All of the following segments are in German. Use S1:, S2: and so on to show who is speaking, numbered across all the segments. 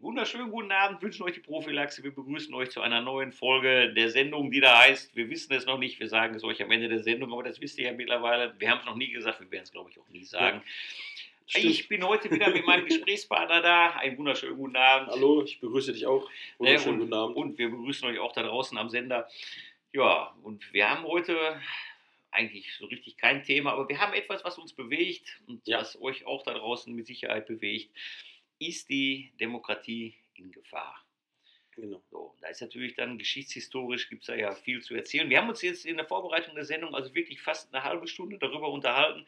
S1: wunderschönen guten Abend, wünschen euch die Prophylaxe. Wir begrüßen euch zu einer neuen Folge der Sendung, die da heißt, wir wissen es noch nicht, wir sagen es euch am Ende der Sendung, aber das wisst ihr ja mittlerweile. Wir haben es noch nie gesagt, wir werden es, glaube ich, auch nie sagen. Ja, ich bin heute wieder mit meinem Gesprächspartner da. Einen wunderschönen guten Abend.
S2: Hallo, ich begrüße dich auch.
S1: Wunderschönen und, guten Abend. Und wir begrüßen euch auch da draußen am Sender. Ja, und wir haben heute eigentlich so richtig kein Thema, aber wir haben etwas, was uns bewegt und ja. was euch auch da draußen mit Sicherheit bewegt ist die Demokratie in Gefahr? Genau. So, da ist natürlich dann geschichtshistorisch, gibt es da ja viel zu erzählen. Wir haben uns jetzt in der Vorbereitung der Sendung also wirklich fast eine halbe Stunde darüber unterhalten.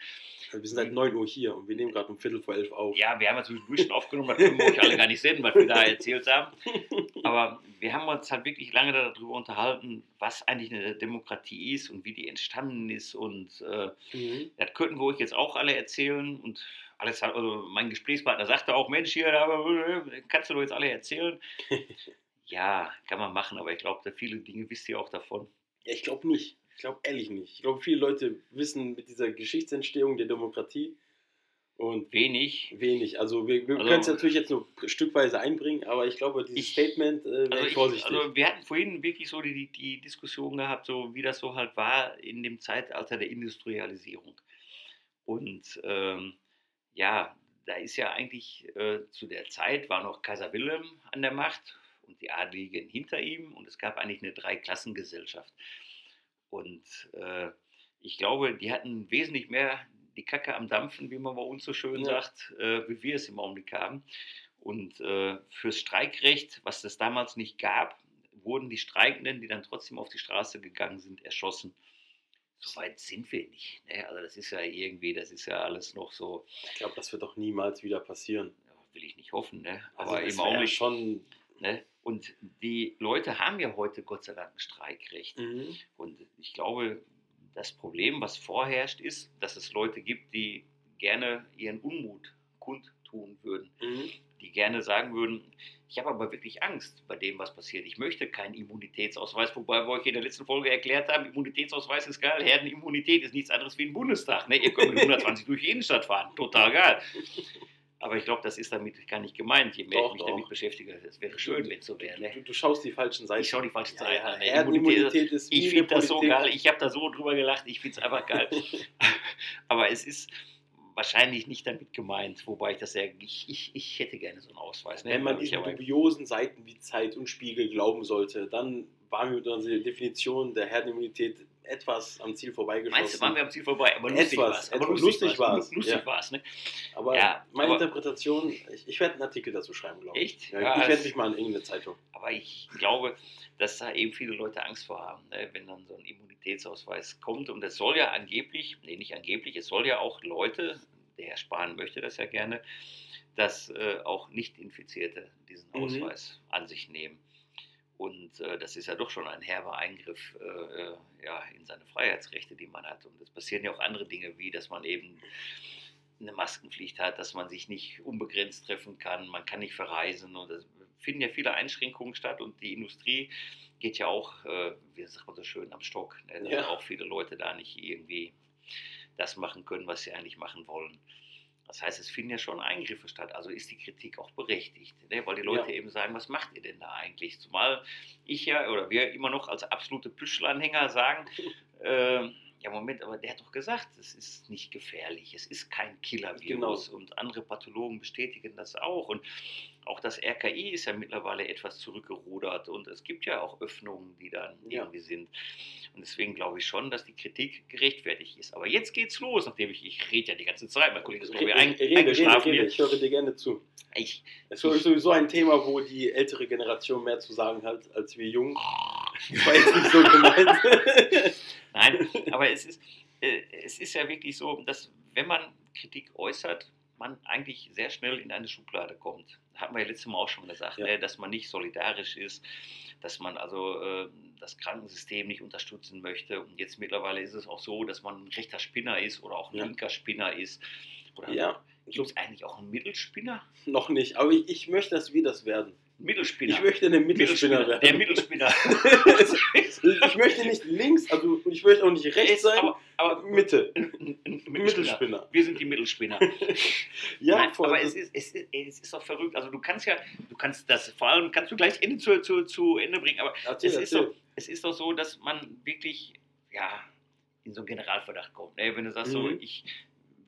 S2: Also wir sind seit 9 Uhr hier und wir nehmen gerade um Viertel vor elf auf.
S1: Ja, wir haben natürlich ein bisschen aufgenommen, das können wir euch alle gar nicht sehen, was wir da erzählt haben. Aber wir haben uns halt wirklich lange darüber unterhalten, was eigentlich eine Demokratie ist und wie die entstanden ist. Und äh, mhm. das könnten wir euch jetzt auch alle erzählen. Und alles, also mein Gesprächspartner sagte auch, Mensch, hier, kannst du doch jetzt alle erzählen. ja, kann man machen, aber ich glaube, viele Dinge wisst ihr auch davon.
S2: Ja, ich glaube nicht. Ich glaube ehrlich nicht. Ich glaube, viele Leute wissen mit dieser Geschichtsentstehung der Demokratie und
S1: wenig.
S2: Wenig. Also wir, wir also, können es natürlich jetzt nur stückweise einbringen, aber ich glaube, dieses ich, Statement äh,
S1: also ich, vorsichtig. Also wir hatten vorhin wirklich so die, die Diskussion gehabt, so wie das so halt war in dem Zeitalter der Industrialisierung. Und ähm, ja, da ist ja eigentlich äh, zu der Zeit war noch Kaiser Wilhelm an der Macht und die Adligen hinter ihm und es gab eigentlich eine Dreiklassengesellschaft. Und äh, ich glaube, die hatten wesentlich mehr die Kacke am Dampfen, wie man bei uns so schön ja. sagt, äh, wie wir es im Augenblick haben. Und äh, fürs Streikrecht, was es damals nicht gab, wurden die Streikenden, die dann trotzdem auf die Straße gegangen sind, erschossen so weit sind wir nicht. Ne? Also das ist ja irgendwie, das ist ja alles noch so.
S2: Ich glaube, das wird doch niemals wieder passieren.
S1: Will ich nicht hoffen, ne? Also Aber im Augenblick schon. Ne? Und die Leute haben ja heute Gott sei Dank ein Streikrecht. Mhm. Und ich glaube, das Problem, was vorherrscht, ist, dass es Leute gibt, die gerne ihren Unmut kundtun würden. Mhm. Die gerne sagen würden, ich habe aber wirklich Angst bei dem, was passiert. Ich möchte keinen Immunitätsausweis, wobei wir euch in der letzten Folge erklärt haben, Immunitätsausweis ist geil, Herdenimmunität ist nichts anderes wie ein Bundestag. Ne? Ihr könnt mit 120 durch die Innenstadt fahren, total geil. Aber ich glaube, das ist damit gar nicht gemeint, je mehr doch, ich mich doch. damit beschäftige. Es wäre schön, wenn es so wäre. Ne?
S2: Du, du, schaust die falschen Seiten.
S1: Ich schaue die falschen ja, Seiten an. Ne? Herdenimmunität ist Ich finde das so geil. Ich habe da so drüber gelacht. Ich finde es einfach geil. Aber es ist, wahrscheinlich nicht damit gemeint, wobei ich das sehr, ich, ich, ich hätte gerne so einen Ausweis.
S2: Ne? Wenn man diesen dubiosen Seiten wie Zeit und Spiegel glauben sollte, dann waren wir mit unserer Definition der Herdenimmunität etwas am Ziel vorbeigeschossen.
S1: Meinst du, waren wir am Ziel vorbei? Aber lustig war es. Aber lustig war es. Lustig war es, ne?
S2: Aber ja, meine aber Interpretation, ich, ich werde einen Artikel dazu schreiben, glaube
S1: ich. Echt?
S2: Ja, ja, ich werde mich mal in irgendeine Zeitung.
S1: Aber ich glaube, dass da eben viele Leute Angst vor haben, ne? wenn dann so ein Immunitätsausweis kommt. Und es soll ja angeblich, nee, nicht angeblich, es soll ja auch Leute, der Herr Spahn möchte das ja gerne, dass äh, auch Nicht-Infizierte diesen mhm. Ausweis an sich nehmen. Und äh, das ist ja doch schon ein herber Eingriff äh, äh, ja, in seine Freiheitsrechte, die man hat. Und es passieren ja auch andere Dinge, wie dass man eben eine Maskenpflicht hat, dass man sich nicht unbegrenzt treffen kann, man kann nicht verreisen. Und es finden ja viele Einschränkungen statt. Und die Industrie geht ja auch, äh, wie sagt man so schön, am Stock. Ne? Ja. auch viele Leute da nicht irgendwie das machen können, was sie eigentlich machen wollen. Das heißt, es finden ja schon Eingriffe statt. Also ist die Kritik auch berechtigt, ne? weil die Leute ja. eben sagen, was macht ihr denn da eigentlich? Zumal ich ja oder wir immer noch als absolute Püschlanhänger sagen, äh, ja Moment, aber der hat doch gesagt, es ist nicht gefährlich, es ist kein Killer-Virus genau. und andere Pathologen bestätigen das auch und auch das RKI ist ja mittlerweile etwas zurückgerudert und es gibt ja auch Öffnungen, die dann ja. irgendwie sind. Und deswegen glaube ich schon, dass die Kritik gerechtfertigt ist. Aber jetzt geht's los, nachdem ich, ich rede ja die ganze Zeit, mein Kollege ist glaube ich ein, rede,
S2: eingeschlafen. Rede, rede. Ich höre dir gerne zu. Ich, es ist sowieso ein Thema, wo die ältere Generation mehr zu sagen hat als wir jung. Das war jetzt nicht so gemeint.
S1: Nein, aber es ist, äh, es ist ja wirklich so, dass wenn man Kritik äußert, man eigentlich sehr schnell in eine Schublade kommt. Hatten wir ja letztes Mal auch schon gesagt, ja. ne, dass man nicht solidarisch ist, dass man also äh, das Krankensystem nicht unterstützen möchte. Und jetzt mittlerweile ist es auch so, dass man ein rechter Spinner ist oder auch ein ja. linker Spinner ist. Oder
S2: ja.
S1: Gibt es eigentlich auch einen Mittelspinner?
S2: Noch nicht, aber ich, ich möchte, dass wir das werden.
S1: Mittelspinner.
S2: Ich möchte ein Mittelspinner werden.
S1: Der Mittelspinner.
S2: ich möchte nicht links, also ich möchte auch nicht rechts sein, aber, aber Mitte.
S1: Mittelspinner. Mittelspinner. Wir sind die Mittelspinner.
S2: ja, Nein,
S1: voll. Aber es ist, es, ist, es ist doch verrückt. Also du kannst ja, du kannst das, vor allem kannst du gleich Ende zu, zu, zu Ende bringen, aber erzähl, es, ist doch, es ist doch so, dass man wirklich, ja, in so einen Generalverdacht kommt. Ne? Wenn du sagst, mhm. so, ich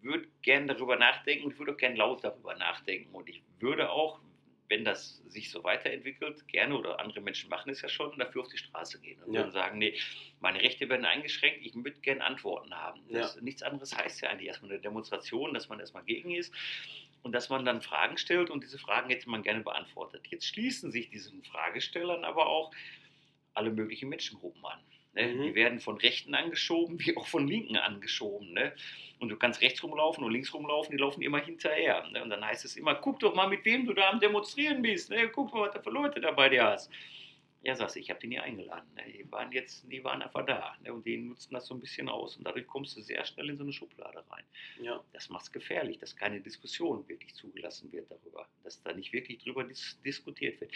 S1: würde gerne darüber nachdenken und ich würde auch gerne laut darüber nachdenken und ich würde auch, wenn das sich so weiterentwickelt, gerne oder andere Menschen machen es ja schon, dafür auf die Straße gehen und ja. würden sagen, nee, meine Rechte werden eingeschränkt, ich würde gerne Antworten haben. Das, ja. Nichts anderes heißt ja eigentlich erstmal eine Demonstration, dass man erstmal gegen ist und dass man dann Fragen stellt und diese Fragen hätte man gerne beantwortet. Jetzt schließen sich diesen Fragestellern aber auch alle möglichen Menschengruppen an. Ne? Mhm. Die werden von Rechten angeschoben, wie auch von Linken angeschoben. Ne? Und du kannst rechts rumlaufen und links rumlaufen, die laufen immer hinterher. Ne? Und dann heißt es immer, guck doch mal, mit wem du da am Demonstrieren bist. Ne? Guck mal, was da für Leute da bei dir hast. Ja, sagst du, ich habe die nie eingeladen. Ne? Die waren jetzt, die waren einfach da. Ne? Und die nutzen das so ein bisschen aus. Und dadurch kommst du sehr schnell in so eine Schublade rein. Ja. Das macht es gefährlich, dass keine Diskussion wirklich zugelassen wird darüber. Dass da nicht wirklich drüber dis diskutiert wird.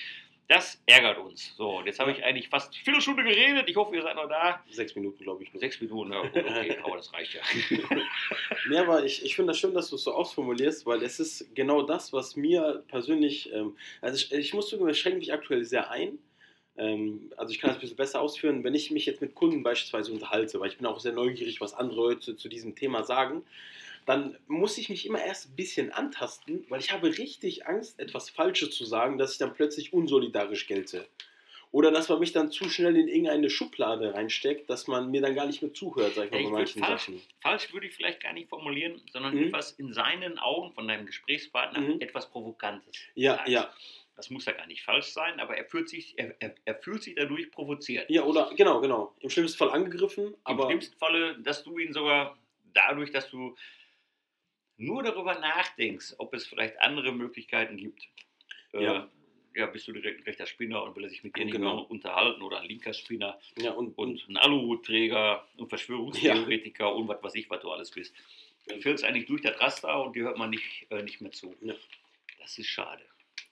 S1: Das ärgert uns. So, jetzt habe ich eigentlich fast eine Viertelstunde geredet. Ich hoffe, ihr seid noch da.
S2: Sechs Minuten, glaube ich.
S1: Nur. Sechs Minuten, ja, gut, okay, aber das reicht ja.
S2: ja, aber ich, ich finde das schön, dass du es so ausformulierst, weil es ist genau das, was mir persönlich, ähm, also ich, ich muss zugeben, es schränkt mich aktuell sehr ein. Ähm, also ich kann das ein bisschen besser ausführen, wenn ich mich jetzt mit Kunden beispielsweise unterhalte, weil ich bin auch sehr neugierig, was andere Leute zu diesem Thema sagen dann muss ich mich immer erst ein bisschen antasten, weil ich habe richtig Angst, etwas Falsches zu sagen, dass ich dann plötzlich unsolidarisch gelte. Oder dass man mich dann zu schnell in irgendeine Schublade reinsteckt, dass man mir dann gar nicht mehr zuhört, sag ich mal, bei manchen
S1: falsch, Sachen. Falsch würde ich vielleicht gar nicht formulieren, sondern mhm. etwas in seinen Augen von deinem Gesprächspartner mhm. etwas Provokantes.
S2: Ja, sagt. ja.
S1: Das muss ja gar nicht falsch sein, aber er fühlt sich, er, er, er, fühlt sich dadurch provoziert.
S2: Ja, oder genau, genau. Im schlimmsten Fall angegriffen.
S1: Im schlimmsten Falle, dass du ihn sogar dadurch, dass du nur darüber nachdenkst, ob es vielleicht andere Möglichkeiten gibt, äh, ja. Äh, ja, bist du direkt ein rechter Spinner und will er sich mit dir nicht genau. mehr unterhalten oder ein linker Spinner
S2: ja, und,
S1: und ein Aluhutträger und Verschwörungstheoretiker ja. und was weiß ich, was du alles bist. Du fällst eigentlich durch das Raster und die hört man nicht, äh, nicht mehr zu. Ja. Das ist schade.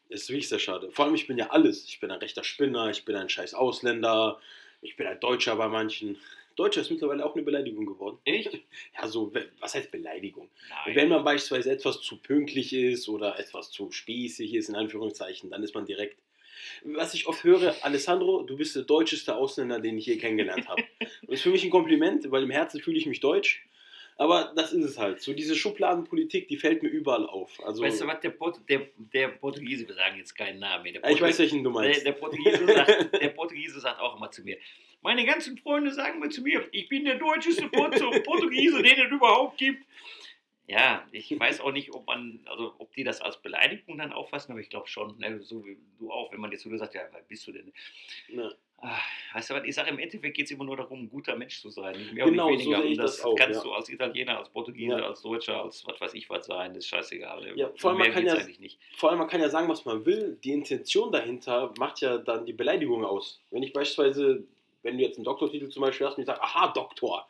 S2: Das ist wirklich sehr schade. Vor allem, ich bin ja alles. Ich bin ein rechter Spinner, ich bin ein scheiß Ausländer, ich bin ein Deutscher bei manchen. Deutscher ist mittlerweile auch eine Beleidigung geworden.
S1: Echt?
S2: Ja, so, was heißt Beleidigung? Nein. Wenn man beispielsweise etwas zu pünktlich ist oder etwas zu spießig ist, in Anführungszeichen, dann ist man direkt. Was ich oft höre, Alessandro, du bist der deutscheste Ausländer, den ich je kennengelernt habe. das ist für mich ein Kompliment, weil im Herzen fühle ich mich deutsch. Aber das ist es halt. So diese Schubladenpolitik, die fällt mir überall auf. Also,
S1: weißt du was, der, Port der, der Portugiese, wir sagen jetzt keinen Namen.
S2: ich weiß, welchen du meinst.
S1: Der, der, Portugiese sagt, der Portugiese sagt auch immer zu mir, meine ganzen Freunde sagen mir zu mir, ich bin der deutscheste Portugiese, den es überhaupt gibt. Ja, ich weiß auch nicht, ob man, also ob die das als Beleidigung dann auffassen, aber ich glaube schon, ne, so wie du auch, wenn man jetzt so gesagt, ja, wer bist du denn? Ja. Ach, weißt du was, ich sage, im Endeffekt geht es immer nur darum, ein guter Mensch zu sein. Nicht mehr
S2: genau,
S1: nicht weniger.
S2: So
S1: und das,
S2: das auch,
S1: kannst
S2: ja.
S1: du als Italiener, als Portugiese, ja. als Deutscher, als was weiß ich was sein, das ist scheißegal.
S2: Ja, vor allem, man kann ja, vor allem man kann ja sagen, was man will. Die Intention dahinter macht ja dann die Beleidigung aus. Wenn ich beispielsweise wenn du jetzt einen Doktortitel zum Beispiel hast und ich sage, aha, Doktor,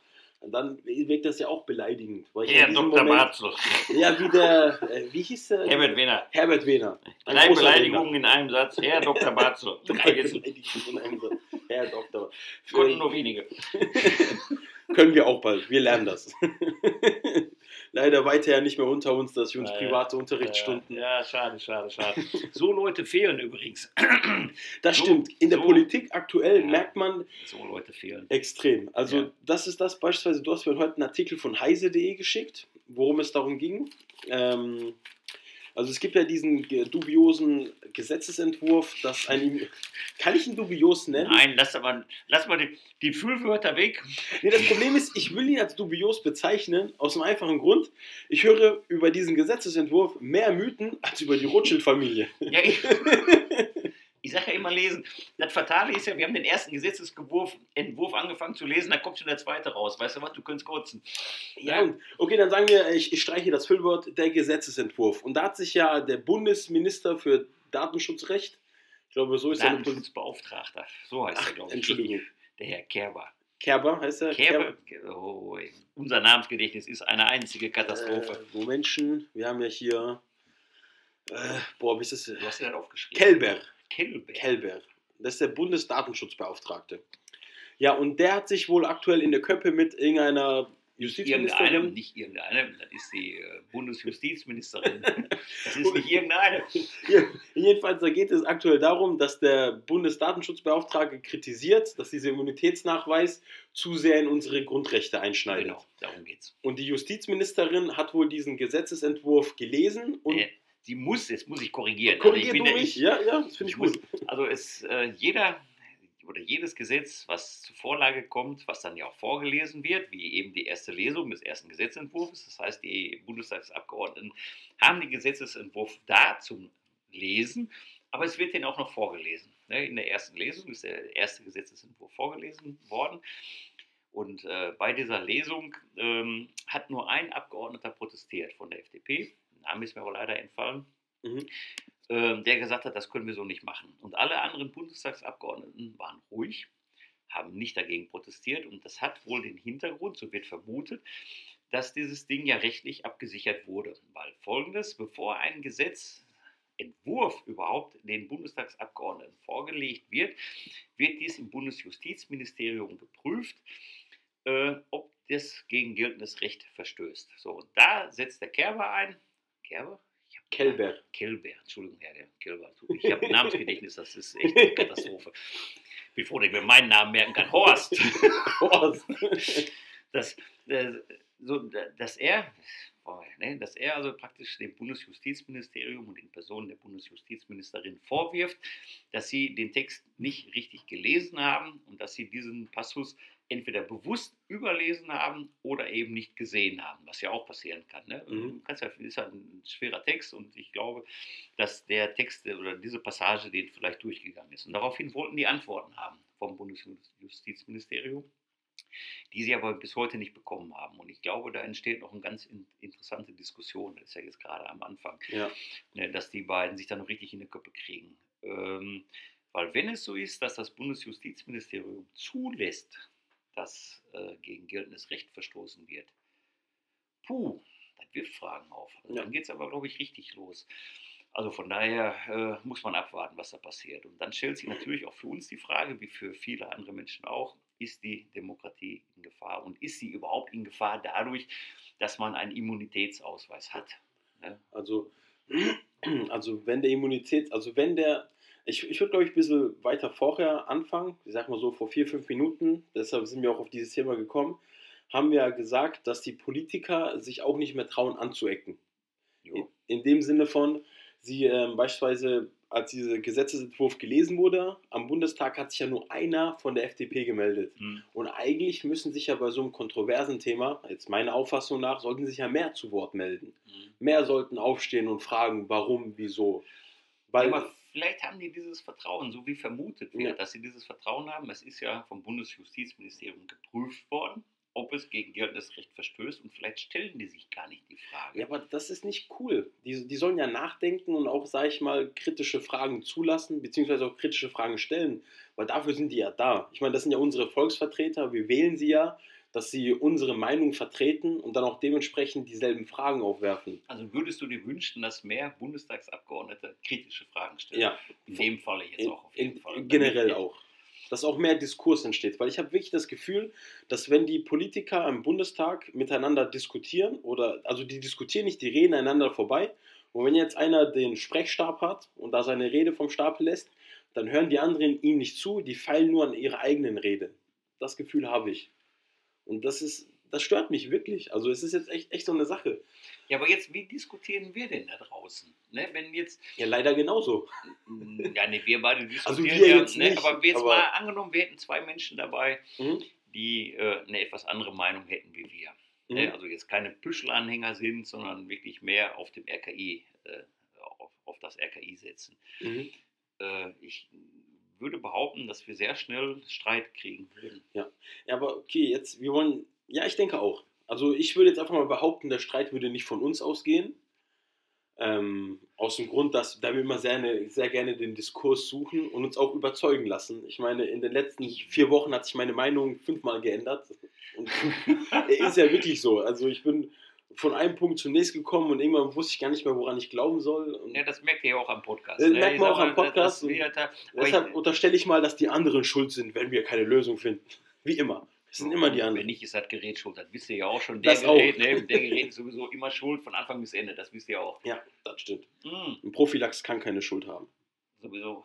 S2: dann wirkt das ja auch beleidigend.
S1: Weil ja, Dr. Barzel.
S2: Ja, wie der, äh, wie hieß der?
S1: Herbert Wehner.
S2: Herbert Wehner.
S1: Drei Beleidigungen in einem Satz. Herr Dr. Barzel.
S2: Drei Beleidigungen in einem Satz. Herr Doktor.
S1: Konnten nur wenige.
S2: Können wir auch bald. Wir lernen das. Leider weiter nicht mehr unter uns, dass wir uns private Unterrichtsstunden.
S1: Ja, ja, schade, schade, schade. So Leute fehlen übrigens.
S2: Das so, stimmt. In der so, Politik aktuell ja, merkt man.
S1: So Leute fehlen.
S2: Extrem. Also, ja. das ist das beispielsweise. Du hast mir heute einen Artikel von heise.de geschickt, worum es darum ging. Ähm, also es gibt ja diesen dubiosen Gesetzesentwurf, dass ein... Kann ich ihn dubios nennen?
S1: Nein, lass, aber, lass mal die, die Füllwörter weg.
S2: Nee, das Problem ist, ich will ihn als dubios bezeichnen, aus einem einfachen Grund. Ich höre über diesen Gesetzesentwurf mehr Mythen als über die Rothschild-Familie. Ja, ich,
S1: ja immer lesen. Das Fatale ist ja, wir haben den ersten Gesetzesentwurf Entwurf angefangen zu lesen, da kommt schon der zweite raus. Weißt du was, du könntest kotzen.
S2: Ja, ja. okay, dann sagen wir, ich, ich streiche das Füllwort, der Gesetzesentwurf. Und da hat sich ja der Bundesminister für Datenschutzrecht, ich glaube, so ist
S1: er. Datenschutzbeauftragter, so heißt Ach, er, glaube
S2: ich. Entschuldigung.
S1: Der Herr Kerber.
S2: Kerber heißt er?
S1: Kerber. Kerber. Oh, unser Namensgedächtnis ist eine einzige Katastrophe. Äh,
S2: wo Menschen, wir haben ja hier, äh, boah, wie ist das?
S1: Du hast ja aufgeschrieben.
S2: Kelber.
S1: Kelber.
S2: Kelber. Das ist der Bundesdatenschutzbeauftragte. Ja, und der hat sich wohl aktuell in der Köppe mit irgendeiner
S1: Irgendeinem,
S2: Justizministerin.
S1: nicht irgendeinem, das ist die äh, Bundesjustizministerin. Das ist nicht irgendeine.
S2: Ja, jedenfalls, da geht es aktuell darum, dass der Bundesdatenschutzbeauftragte kritisiert, dass dieser Immunitätsnachweis zu sehr in unsere Grundrechte einschneidet.
S1: Genau, darum geht's.
S2: Und die Justizministerin hat wohl diesen Gesetzesentwurf gelesen und
S1: Äh, die muss, jetzt muss ich korrigieren.
S2: korrigiert
S1: also ich bin ja-
S2: mich? Ja, ja, das finde ich
S1: muss-
S2: gut.
S1: Also es, äh, jeder oder jedes Gesetz, was zur Vorlage kommt, was dann ja auch vorgelesen wird, wie eben die erste Lesung des ersten Gesetzentwurfs, das heißt, die Bundestagsabgeordneten haben den Gesetzesentwurf da zum Lesen, aber es wird denen auch noch vorgelesen. Ne, In der ersten Lesung ist der erste Gesetzesentwurf vorgelesen worden. Und äh, bei dieser Lesung ähm, hat nur ein Abgeordneter protestiert von der FDP. Name ist mir aber leider entfallen
S2: Mhm.
S1: ähm, der gesagt hat, das können wir so nicht machen. Und alle anderen Bundestagsabgeordneten waren ruhig, haben nicht dagegen protestiert und das hat wohl den Hintergrund, so wird vermutet, dass dieses Ding ja rechtlich abgesichert wurde. Weil folgendes, bevor ein Gesetzentwurf überhaupt den Bundestagsabgeordneten vorgelegt wird, wird dies im Bundesjustizministerium geprüft, äh, ob das gegen geltendes Recht verstößt. So, und da setzt der Kerber ein. Kerber?
S2: Kelber.
S1: Kelber, Entschuldigung, Herr Kelber. Ich habe ein Namensgedächtnis, das ist echt eine Katastrophe. Dass ich mir meinen Namen merken kann. Horst.
S2: Horst.
S1: Dass, äh, so, dass er, oh, ne, dass er also praktisch dem Bundesjustizministerium und in Person der Bundesjustizministerin vorwirft, dass sie den Text nicht richtig gelesen haben und dass sie diesen Passus entweder bewusst überlesen haben oder eben nicht gesehen haben, was ja auch passieren kann. Ne?
S2: Mhm.
S1: Ja, ist ja ein schwerer Text und ich glaube, dass der Text oder diese Passage den vielleicht durchgegangen ist. Und daraufhin wollten die Antworten haben vom Bundesjustizministerium, die sie aber bis heute nicht bekommen haben. Und ich glaube, da entsteht noch eine ganz in, interessante Diskussion. Das ist ja jetzt gerade am Anfang
S2: Ja.
S1: ne, dass die beiden sich da noch richtig in die Köpfe kriegen. Ähm, weil wenn es so ist, dass das Bundesjustizministerium zulässt, dass äh, gegen geltendes Recht verstoßen wird, puh, das wirft Fragen auf. Also
S2: Ja.
S1: Dann geht es aber, glaube ich, richtig los. Also von daher äh, muss man abwarten, was da passiert. Und dann stellt sich natürlich auch für uns die Frage, wie für viele andere Menschen auch, ist die Demokratie in Gefahr und ist sie überhaupt in Gefahr dadurch, dass man einen Immunitätsausweis hat? Ne?
S2: Also, also wenn der Immunität, also wenn der, ich, ich würde glaube ich ein bisschen weiter vorher anfangen, ich sag mal so vor vier, fünf Minuten, deshalb sind wir auch auf dieses Thema gekommen, haben wir ja gesagt, dass die Politiker sich auch nicht mehr trauen anzuecken. In, in dem Sinne von, sie ähm, beispielsweise, als dieser Gesetzesentwurf gelesen wurde, am Bundestag hat sich ja nur einer von der FDP gemeldet.
S1: Hm.
S2: Und eigentlich müssen sich ja bei so einem kontroversen Thema, jetzt meiner Auffassung nach, sollten sich ja mehr zu Wort melden.
S1: Hm.
S2: Mehr sollten aufstehen und fragen, warum, wieso. Weil,
S1: ja, vielleicht haben die dieses Vertrauen, so wie vermutet wird,
S2: Ja.
S1: dass sie dieses Vertrauen haben. Es ist ja vom Bundesjustizministerium geprüft worden, ob es gegen geltendes Recht verstößt und vielleicht stellen die sich gar nicht die Frage.
S2: ja, aber das ist nicht cool. Die, die sollen ja nachdenken und auch, sage ich mal, kritische Fragen zulassen, beziehungsweise auch kritische Fragen stellen, weil dafür sind die ja da. Ich meine, das sind ja unsere Volksvertreter, wir wählen sie ja, dass sie unsere Meinung vertreten und dann auch dementsprechend dieselben Fragen aufwerfen.
S1: Also würdest du dir wünschen, dass mehr Bundestagsabgeordnete kritische Fragen stellen?
S2: Ja,
S1: In dem Falle jetzt
S2: in,
S1: auch auf jeden
S2: in,
S1: Fall.
S2: generell auch. Dass auch mehr Diskurs entsteht. Weil ich habe wirklich das Gefühl, dass wenn die Politiker im Bundestag miteinander diskutieren, oder also die diskutieren nicht, die reden einander vorbei. Und wenn jetzt einer den Sprechstab hat und da seine Rede vom Stapel lässt, dann hören die anderen ihm nicht zu, die feilen nur an ihrer eigenen Rede. Das Gefühl habe ich. Und das ist, das stört mich wirklich. Also es ist jetzt echt, echt so eine Sache.
S1: Ja, aber jetzt, wie diskutieren wir denn da draußen? Ne, wenn jetzt,
S2: Ja, leider genauso.
S1: ja, ne, wir beide
S2: Also
S1: diskutieren
S2: wir
S1: ja,
S2: jetzt
S1: ne,
S2: nicht,
S1: aber jetzt
S2: aber-
S1: mal angenommen, wir hätten zwei Menschen dabei,
S2: Mhm.
S1: die äh, eine etwas andere Meinung hätten wie wir. Ne? Also jetzt keine Püschelanhänger sind, sondern wirklich mehr auf dem RKI, äh, auf, auf das RKI setzen.
S2: Mhm.
S1: Äh, ich würde behaupten, dass wir sehr schnell Streit kriegen würden.
S2: Ja, aber okay, jetzt, wir wollen, ja, ich denke auch. Also ich würde jetzt einfach mal behaupten, der Streit würde nicht von uns ausgehen. Ähm, aus dem Grund, dass da wir immer sehr, sehr gerne den Diskurs suchen und uns auch überzeugen lassen. Ich meine, in den letzten vier Wochen hat sich meine Meinung fünfmal geändert. Und ist ja wirklich so. Also ich bin von einem Punkt zum nächsten gekommen und irgendwann wusste ich gar nicht mehr, woran ich glauben soll. Und
S1: Ja, das merkt ihr ja auch am Podcast.
S2: Das
S1: ne?
S2: merkt man auch am Podcast
S1: aber
S2: deshalb unterstelle ich mal, dass die anderen schuld sind, wenn wir keine Lösung finden. Wie immer. Es sind immer die
S1: Wenn
S2: anderen.
S1: nicht, ist das Gerät schuld. Das wisst ihr ja auch schon. Der
S2: Das
S1: Gerät,
S2: auch.
S1: Ne, der Gerät ist sowieso immer schuld von Anfang bis Ende. Das wisst ihr auch.
S2: Ja, das stimmt.
S1: Hm,
S2: Ein Prophylax kann keine Schuld haben.
S1: sowieso.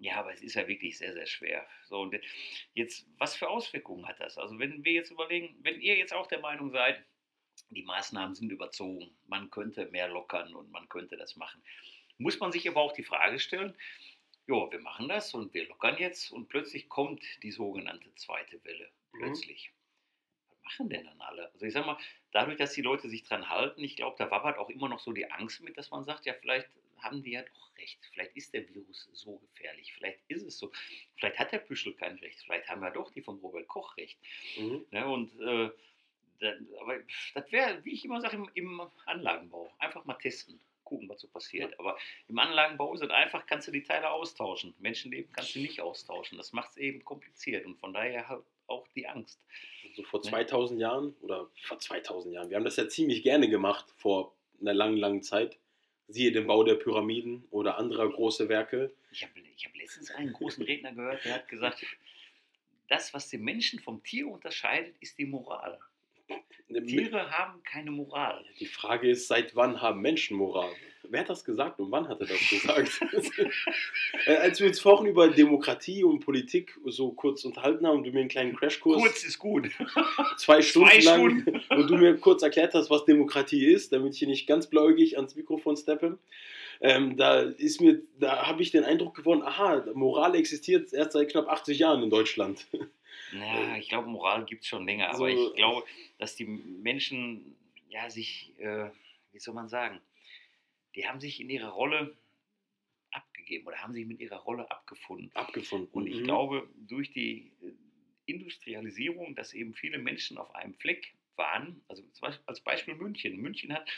S1: Ja, aber es ist ja wirklich sehr, sehr schwer. So, und jetzt, was für Auswirkungen hat das? Also, wenn wir jetzt überlegen, wenn ihr jetzt auch der Meinung seid, die Maßnahmen sind überzogen, man könnte mehr lockern und man könnte das machen, muss man sich aber auch die Frage stellen, ja, wir machen das und wir lockern jetzt und plötzlich kommt die sogenannte zweite Welle.
S2: Mhm.
S1: Plötzlich. Was machen denn dann alle? Also ich sag mal, dadurch, dass die Leute sich dran halten, ich glaube, da wabbert auch immer noch so die Angst mit, dass man sagt, ja, vielleicht haben die ja doch recht. Vielleicht ist der Virus so gefährlich. Vielleicht ist es so. Vielleicht hat der Püschel kein Recht. Vielleicht haben ja doch die vom Robert Koch recht.
S2: Mhm.
S1: Ne? Und äh, aber das wäre, wie ich immer sage, im, im Anlagenbau. Einfach mal testen, gucken, was so passiert. Aber im Anlagenbau ist es einfach, kannst du die Teile austauschen. Menschenleben kannst du nicht austauschen. Das macht es eben kompliziert und von daher halt auch die Angst.
S2: So vor
S1: Ne?
S2: 2000 Jahren oder vor 2000 Jahren. Wir haben das ja ziemlich gerne gemacht vor einer langen, langen Zeit. Siehe den Bau der Pyramiden oder anderer große Werke.
S1: Ich habe ich hab letztens einen großen Redner gehört, der hat gesagt, das, was den Menschen vom Tier unterscheidet, ist die Moral. Tiere haben keine Moral.
S2: Die Frage ist, seit wann haben Menschen Moral? Wer hat das gesagt und wann hat er das gesagt? Äh, Als wir uns vorhin über Demokratie und Politik so kurz unterhalten haben und du mir einen kleinen Crashkurs
S1: Kurz ist gut.
S2: zwei Stunden
S1: Zwei
S2: lang und du mir kurz erklärt hast, was Demokratie ist, damit ich hier nicht ganz blauäugig ans Mikrofon steppe. Ähm, da ist mir, da habe ich den Eindruck gewonnen, aha, Moral existiert erst seit knapp 80 Jahren in Deutschland.
S1: Ja, ich glaube, Moral gibt es schon länger,
S2: So-
S1: aber ich glaube, dass die Menschen ja sich, äh, wie soll man sagen, die haben sich in ihrer Rolle abgegeben oder haben sich mit ihrer Rolle abgefunden.
S2: Abgefunden.
S1: Und ich
S2: Mhm.
S1: glaube, durch die äh, Industrialisierung, dass eben viele Menschen auf einem Fleck waren, also als Beispiel München. München hat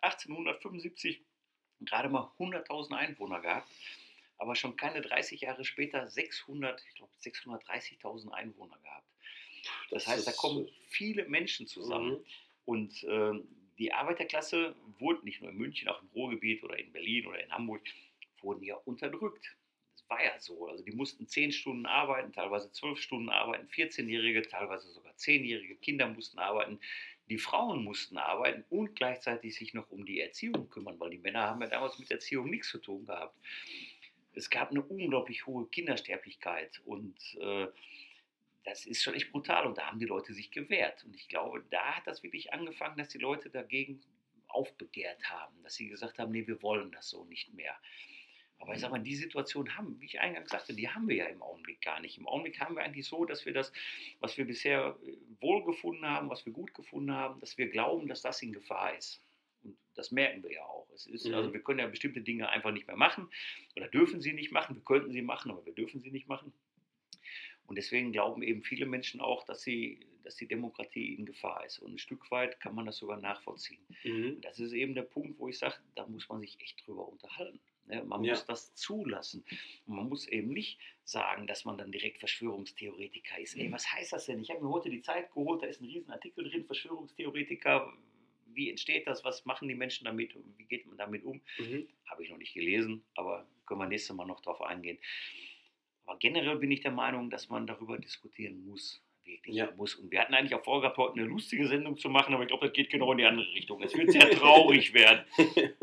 S1: 1875 gerade mal 100.000 Einwohner gehabt, aber schon keine 30 Jahre später 600, ich glaube 630.000 Einwohner gehabt. Das, heißt, da kommen viele Menschen zusammen.
S2: Mhm.
S1: Und ähm, die Arbeiterklasse wurde nicht nur in München, auch im Ruhrgebiet oder in Berlin oder in Hamburg, wurden ja unterdrückt. Das war ja so. Also die mussten zehn Stunden arbeiten, teilweise zwölf Stunden arbeiten, 14-Jährige, teilweise sogar 10-Jährige Kinder mussten arbeiten. Die Frauen mussten arbeiten und gleichzeitig sich noch um die Erziehung kümmern, weil die Männer haben ja damals mit Erziehung nichts zu tun gehabt. Es gab eine unglaublich hohe Kindersterblichkeit und äh, das ist schon echt brutal und da haben die Leute sich gewehrt. Und ich glaube, da hat das wirklich angefangen, dass die Leute dagegen aufbegehrt haben, dass sie gesagt haben, nee, wir wollen das so nicht mehr. Aber ich sag mal, die Situation haben, wie ich eingangs sagte, die haben wir ja im Augenblick gar nicht. Im Augenblick haben wir eigentlich so, dass wir das, was wir bisher äh, wohlgefunden haben, was wir gut gefunden haben, dass wir glauben, dass das in Gefahr ist. Und das merken wir ja auch. Es ist,
S2: Mhm.
S1: Also wir können ja bestimmte Dinge einfach nicht mehr machen oder dürfen sie nicht machen. Wir könnten sie machen, aber wir dürfen sie nicht machen. Und deswegen glauben eben viele Menschen auch, dass, sie, dass die Demokratie in Gefahr ist. Und ein Stück weit kann man das sogar nachvollziehen.
S2: Mhm.
S1: Und das ist eben der Punkt, wo ich sage, da muss man sich echt drüber unterhalten. Ne? Man
S2: Ja.
S1: muss das zulassen. Und man muss eben nicht sagen, dass man dann direkt Verschwörungstheoretiker ist. Ey, was heißt das denn? Ich habe mir heute die Zeit geholt, da ist ein Riesenartikel drin, Verschwörungstheoretiker. Wie entsteht das? Was machen die Menschen damit? Wie geht man damit um?
S2: Mhm.
S1: Habe ich noch nicht gelesen, aber können wir nächstes Mal noch drauf eingehen. Aber generell bin ich der Meinung, dass man darüber diskutieren muss. Wirklich
S2: Ja.
S1: muss. Und wir hatten eigentlich auch vorgehabt, heute eine lustige Sendung zu machen, aber ich glaube, das geht genau in die andere Richtung. Es wird sehr traurig werden.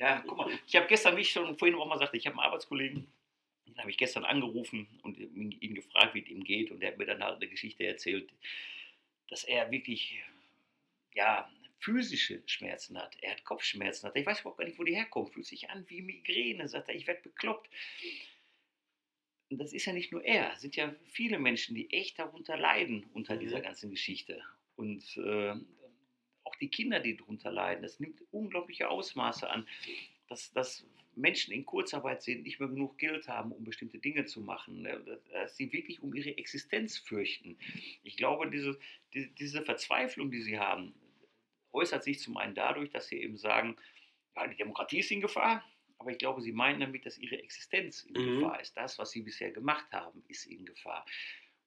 S1: Ja, guck mal, ich habe gestern, wie ich schon vorhin auch mal sagte, ich habe einen Arbeitskollegen, den habe ich gestern angerufen und ihn gefragt, wie es ihm geht. Und der hat mir dann halt eine Geschichte erzählt, dass er wirklich, ja, physische Schmerzen hat. Er hat Kopfschmerzen. Hat. Ich weiß überhaupt gar nicht, wo die herkommen. Fühlt sich an wie Migräne. Sagt er, ich werde bekloppt. Und das ist ja nicht nur er. Es sind ja viele Menschen, die echt darunter leiden, unter
S2: Mhm.
S1: dieser ganzen Geschichte. Und äh, auch die Kinder, die darunter leiden. Das nimmt unglaubliche Ausmaße an. Dass, dass Menschen in Kurzarbeit sind, nicht mehr genug Geld haben, um bestimmte Dinge zu machen. ne, Dass sie wirklich um ihre Existenz fürchten. Ich glaube, diese, die, diese Verzweiflung, die sie haben, äußert sich zum einen dadurch, dass sie eben sagen, ja, die Demokratie ist in Gefahr, aber ich glaube, sie meinen damit, dass ihre Existenz in
S2: Mhm.
S1: Gefahr ist. Das, was sie bisher gemacht haben, ist in Gefahr.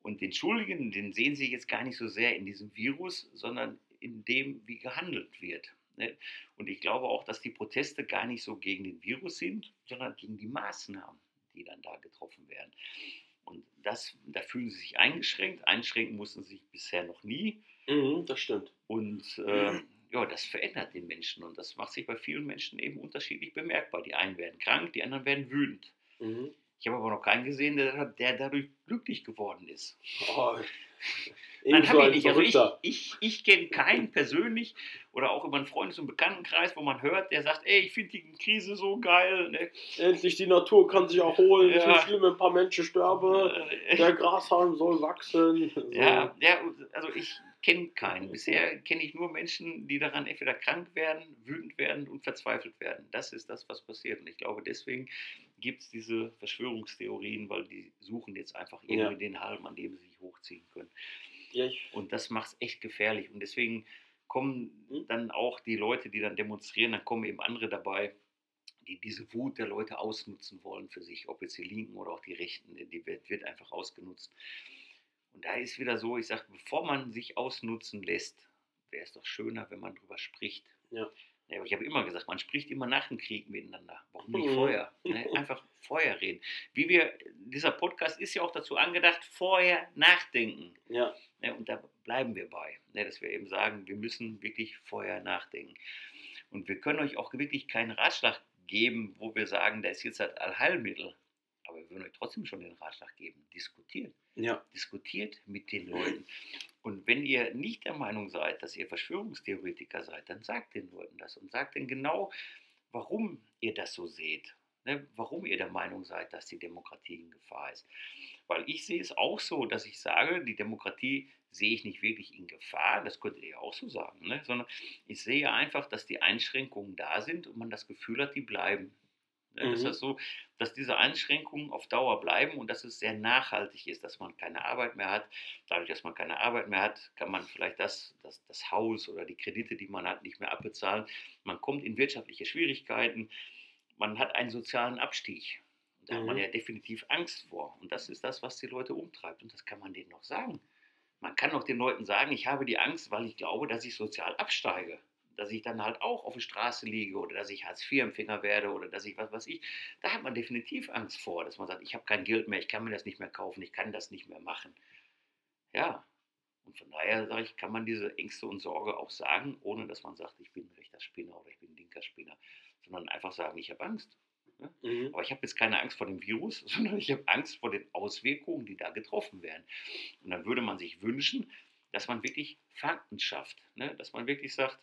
S1: Und den Schuldigen, den sehen sie jetzt gar nicht so sehr in diesem Virus, sondern in dem, wie gehandelt wird. Ne? Und ich glaube auch, dass die Proteste gar nicht so gegen den Virus sind, sondern gegen die Maßnahmen, die dann da getroffen werden. Und das, da fühlen sie sich eingeschränkt. Einschränken mussten sie sich bisher noch nie.
S2: Mhm, das stimmt.
S1: Und äh, ja, das verändert den Menschen und das macht sich bei vielen Menschen eben unterschiedlich bemerkbar. Die einen werden krank, die anderen werden wütend.
S2: Mhm.
S1: Ich habe aber noch keinen gesehen, der, der dadurch glücklich geworden ist.
S2: Oh,
S1: Nein,
S2: so
S1: ich nicht. Also ich, ich, ich kenne keinen persönlich oder auch über einen Freundes- und Bekanntenkreis, wo man hört, der sagt, ey, ich finde die Krise so geil. Ne?
S2: Endlich die Natur kann sich erholen.
S1: Ja.
S2: so schlimm, wenn ein paar Menschen sterben.
S1: Äh,
S2: Der Grashalm soll wachsen. So.
S1: Ja, ja, also ich kenne keinen. Bisher kenne ich nur Menschen, die daran entweder krank werden, wütend werden und verzweifelt werden. Das ist das, was passiert. Und ich glaube, deswegen gibt es diese Verschwörungstheorien, weil die suchen jetzt einfach irgendwie
S2: Ja.
S1: den Halm, an dem sie sich hochziehen können.
S2: Ja,
S1: Und das macht es echt gefährlich. Und deswegen kommen
S2: Hm?
S1: dann auch die Leute, die dann demonstrieren, dann kommen eben andere dabei, die diese Wut der Leute ausnutzen wollen für sich, ob jetzt die Linken oder auch die Rechten, die wird, wird einfach ausgenutzt. Und da ist wieder so, ich sage, bevor man sich ausnutzen lässt, wäre es doch schöner, wenn man drüber spricht.
S2: Ja.
S1: Ja, aber ich habe immer gesagt, man spricht immer nach dem Krieg miteinander. Warum nicht
S2: Mhm.
S1: vorher? Ne? Einfach vorher reden. Wie wir, dieser Podcast ist ja auch dazu angedacht, vorher nachdenken.
S2: ja.
S1: Ne, und da bleiben wir bei, ne, dass wir eben sagen, wir müssen wirklich vorher nachdenken. Und wir können euch auch wirklich keinen Ratschlag geben, wo wir sagen, da ist jetzt halt Allheilmittel. Aber wir würden euch trotzdem schon den Ratschlag geben. Diskutiert.
S2: Ja.
S1: Diskutiert mit den Leuten. Und wenn ihr nicht der Meinung seid, dass ihr Verschwörungstheoretiker seid, dann sagt den Leuten das und sagt denen genau, warum ihr das so seht. Ne, warum ihr der Meinung seid, dass die Demokratie in Gefahr ist. Weil ich sehe es auch so, dass ich sage, die Demokratie sehe ich nicht wirklich in Gefahr, das könntet ihr auch so sagen, ne? sondern ich sehe einfach, dass die Einschränkungen da sind und man das Gefühl hat, die bleiben. Ne? Das
S2: Mhm.
S1: heißt so, dass diese Einschränkungen auf Dauer bleiben und dass es sehr nachhaltig ist, dass man keine Arbeit mehr hat. Dadurch, dass man keine Arbeit mehr hat, kann man vielleicht das, das, das Haus oder die Kredite, die man hat, nicht mehr abbezahlen. Man kommt in wirtschaftliche Schwierigkeiten. Man hat einen sozialen Abstieg. Da hat man
S2: Mhm.
S1: ja definitiv Angst vor. Und das ist das, was die Leute umtreibt. Und das kann man denen noch sagen. Man kann auch den Leuten sagen, ich habe die Angst, weil ich glaube, dass ich sozial absteige. Dass ich dann halt auch auf der Straße liege oder dass ich Hartz-IV-Empfänger werde oder dass ich was weiß ich. Da hat man definitiv Angst vor, dass man sagt, ich habe kein Geld mehr, ich kann mir das nicht mehr kaufen, ich kann das nicht mehr machen. Ja. Und von daher sage ich, kann man diese Ängste und Sorge auch sagen, ohne dass man sagt, ich bin ein rechter Spinner oder ich bin ein linker Spinner, sondern einfach sagen, ich habe Angst.
S2: Mhm.
S1: Aber ich habe jetzt keine Angst vor dem Virus, sondern ich habe Angst vor den Auswirkungen, die da getroffen werden. Und dann würde man sich wünschen, dass man wirklich Fakten schafft. Ne? Dass man wirklich sagt,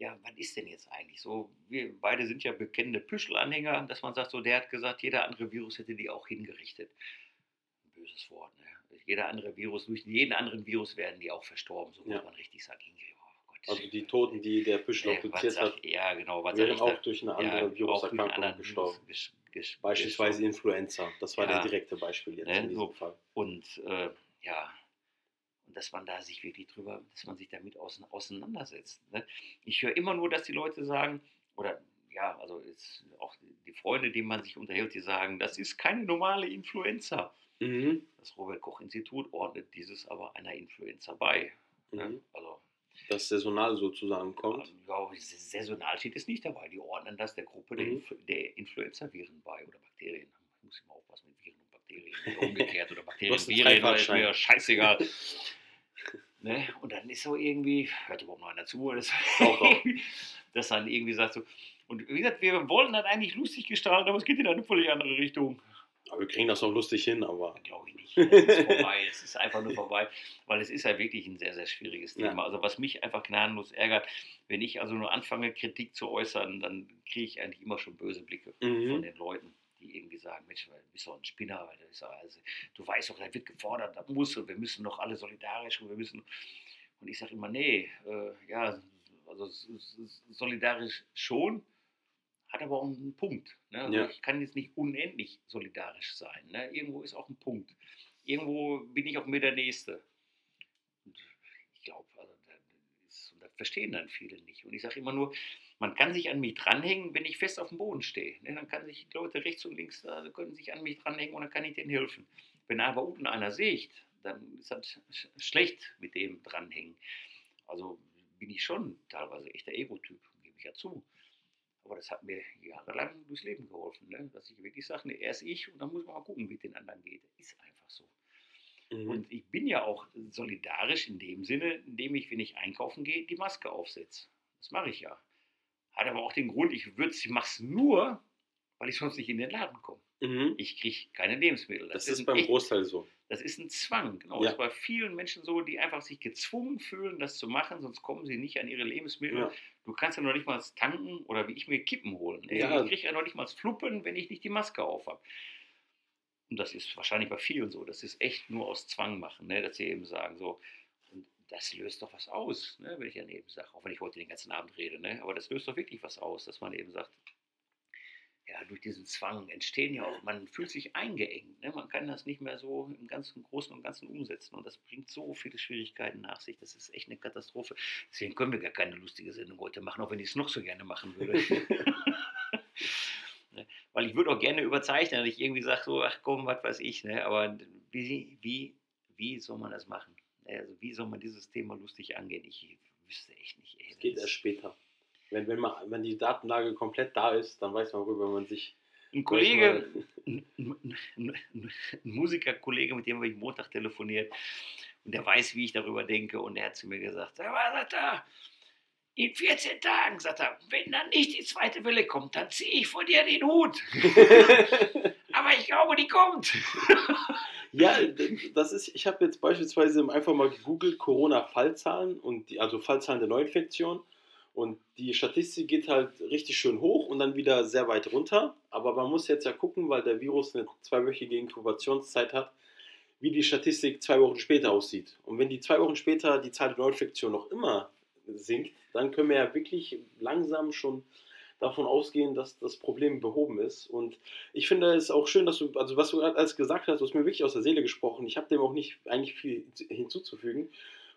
S1: ja, was ist denn jetzt eigentlich so? Wir beide sind ja bekennende Püschelanhänger, dass man sagt, so, der hat gesagt, jeder andere Virus hätte die auch hingerichtet. Ein böses Wort, ne? Jeder andere Virus, durch jeden anderen Virus werden die auch verstorben, so
S2: Ja.
S1: muss man richtig sagen. Hingerichtet. Oh,
S2: Also die Toten, die der Büschel
S1: was
S2: produziert hat,
S1: Ja, genau,
S2: wären
S1: da?
S2: auch durch eine andere
S1: einen
S2: Viruserkrankung gestorben.
S1: Virus
S2: Beispielsweise. Influenza. Das war
S1: Ja.
S2: der direkte Beispiel jetzt
S1: Ne,
S2: in diesem
S1: so.
S2: Fall.
S1: Und äh, ja, und dass man da sich wirklich drüber, dass man sich damit ausein- auseinandersetzt. Ne? Ich höre immer nur, dass die Leute sagen, oder ja, also auch die Freunde, die man sich unterhält, die sagen, das ist keine normale Influenza.
S2: Mhm.
S1: Das Robert-Koch-Institut ordnet dieses aber einer Influenza bei. Ne?
S2: Mhm.
S1: Also
S2: Das saisonal sozusagen kommt.
S1: ja, saisonal steht es nicht dabei. Die ordnen das der Gruppe der,
S2: Mhm.
S1: Influ der Influenza-Viren bei oder Bakterien. Ich muss immer aufpassen mit Viren und Bakterien. Umgekehrt oder Bakterien, Viren, ist mir scheißegal. ne? Und dann ist so irgendwie, hört überhaupt noch einer zu, oder
S2: doch.
S1: dass dann irgendwie sagt so, und wie gesagt, wir wollen das eigentlich lustig gestalten, aber es geht in eine völlig andere Richtung.
S2: Aber wir kriegen das noch lustig hin, aber
S1: Glaube ich nicht. Es ist vorbei. es ist einfach nur vorbei, weil es ist ja wirklich ein sehr, sehr schwieriges
S2: Ja.
S1: Thema. Also was mich einfach gnadenlos ärgert, wenn ich also nur anfange, Kritik zu äußern, dann kriege ich eigentlich immer schon böse Blicke
S2: Mhm.
S1: von den Leuten, die irgendwie sagen, Mensch, du bist doch ein Spinner, weil das ist also, du weißt doch, da wird gefordert, das muss und wir müssen doch alle solidarisch und wir müssen. Und ich sage immer, nee, äh, ja, also solidarisch schon, hat aber auch einen Punkt. Ne? Also
S2: Ja.
S1: Ich kann jetzt nicht unendlich solidarisch sein. Ne? Irgendwo ist auch ein Punkt. Irgendwo bin ich auch mir der Nächste. Und ich glaube, also, das verstehen dann viele nicht. Und ich sage immer nur, man kann sich an mich dranhängen, wenn ich fest auf dem Boden stehe. Ne? Dann kann sich Leute rechts und links da können sich an mich dranhängen und dann kann ich denen helfen. Wenn aber unten einer sieht, dann ist das sch- schlecht mit dem dranhängen. Also bin ich schon teilweise echter Ego-Typ, gebe ich ja zu. Aber das hat mir jahrelang durchs Leben geholfen, ne? dass ich wirklich sage, ne, er ist ich und dann muss man mal gucken, wie es den anderen geht. Ist einfach so. Mhm. Und ich bin ja auch solidarisch in dem Sinne, indem ich, wenn ich einkaufen gehe, die Maske aufsetze. Das mache ich ja. Hat aber auch den Grund, ich, ich mache es nur, weil ich sonst nicht in den Laden komme. Mhm. Ich kriege keine Lebensmittel.
S2: Das, das ist, beim echt, Großteil so.
S1: Das ist ein Zwang. Genau. Ja. Das ist bei vielen Menschen so, die einfach sich gezwungen fühlen, das zu machen, sonst kommen sie nicht an ihre Lebensmittel. Ja. Du kannst ja noch nicht mal tanken oder wie ich mir Kippen holen. Ja. Ich kriege ja noch nicht mal Fluppen, wenn ich nicht die Maske auf habe. Und das ist wahrscheinlich bei vielen so. Das ist echt nur aus Zwang machen, ne? dass sie eben sagen, so, das löst doch was aus, ne? wenn ich daneben sage, auch wenn ich heute den ganzen Abend rede. Ne? Aber das löst doch wirklich was aus, dass man eben sagt, ja, durch diesen Zwang entstehen ja auch, man fühlt sich eingeengt. Ne? Man kann das nicht mehr so im ganzen Großen und Ganzen umsetzen. Und das bringt so viele Schwierigkeiten nach sich. Das ist echt eine Katastrophe. Deswegen können wir gar keine lustige Sendung heute machen, auch wenn ich es noch so gerne machen würde. ne? Weil ich würde auch gerne überzeichnen, dass ich irgendwie sage, so, ach komm, was weiß ich. Ne? Aber wie, wie, wie soll man das machen? Also wie soll man dieses Thema lustig angehen? Ich wüsste echt nicht.
S2: Es geht erst später wenn, wenn, man, wenn die Datenlage komplett da ist, dann weiß man, worüber man sich.
S1: Ein Kollege, ein, ein, ein Musikerkollege, mit dem habe ich Montag telefoniert und der weiß, wie ich darüber denke und der hat zu mir gesagt, sagt er, in 14 Tagen, sagt er, wenn dann nicht die zweite Welle kommt, dann ziehe ich von dir den Hut. aber ich glaube, die kommt.
S2: Ja, das ist, ich habe jetzt beispielsweise einfach mal gegoogelt Corona-Fallzahlen und die, also Fallzahlen der Neuinfektion und die Statistik geht halt richtig schön hoch und dann wieder sehr weit runter. Aber man muss jetzt ja gucken, weil der Virus eine zweiwöchige Inkubationszeit hat, wie die Statistik zwei Wochen später aussieht. Und wenn die zwei Wochen später die Zahl der Neuinfektionen noch immer sinkt, dann können wir ja wirklich langsam schon davon ausgehen, dass das Problem behoben ist. Und ich finde es auch schön, dass du, also was du alles gesagt hast, du hast mir wirklich aus der Seele gesprochen. Ich habe dem auch nicht eigentlich viel hinzuzufügen.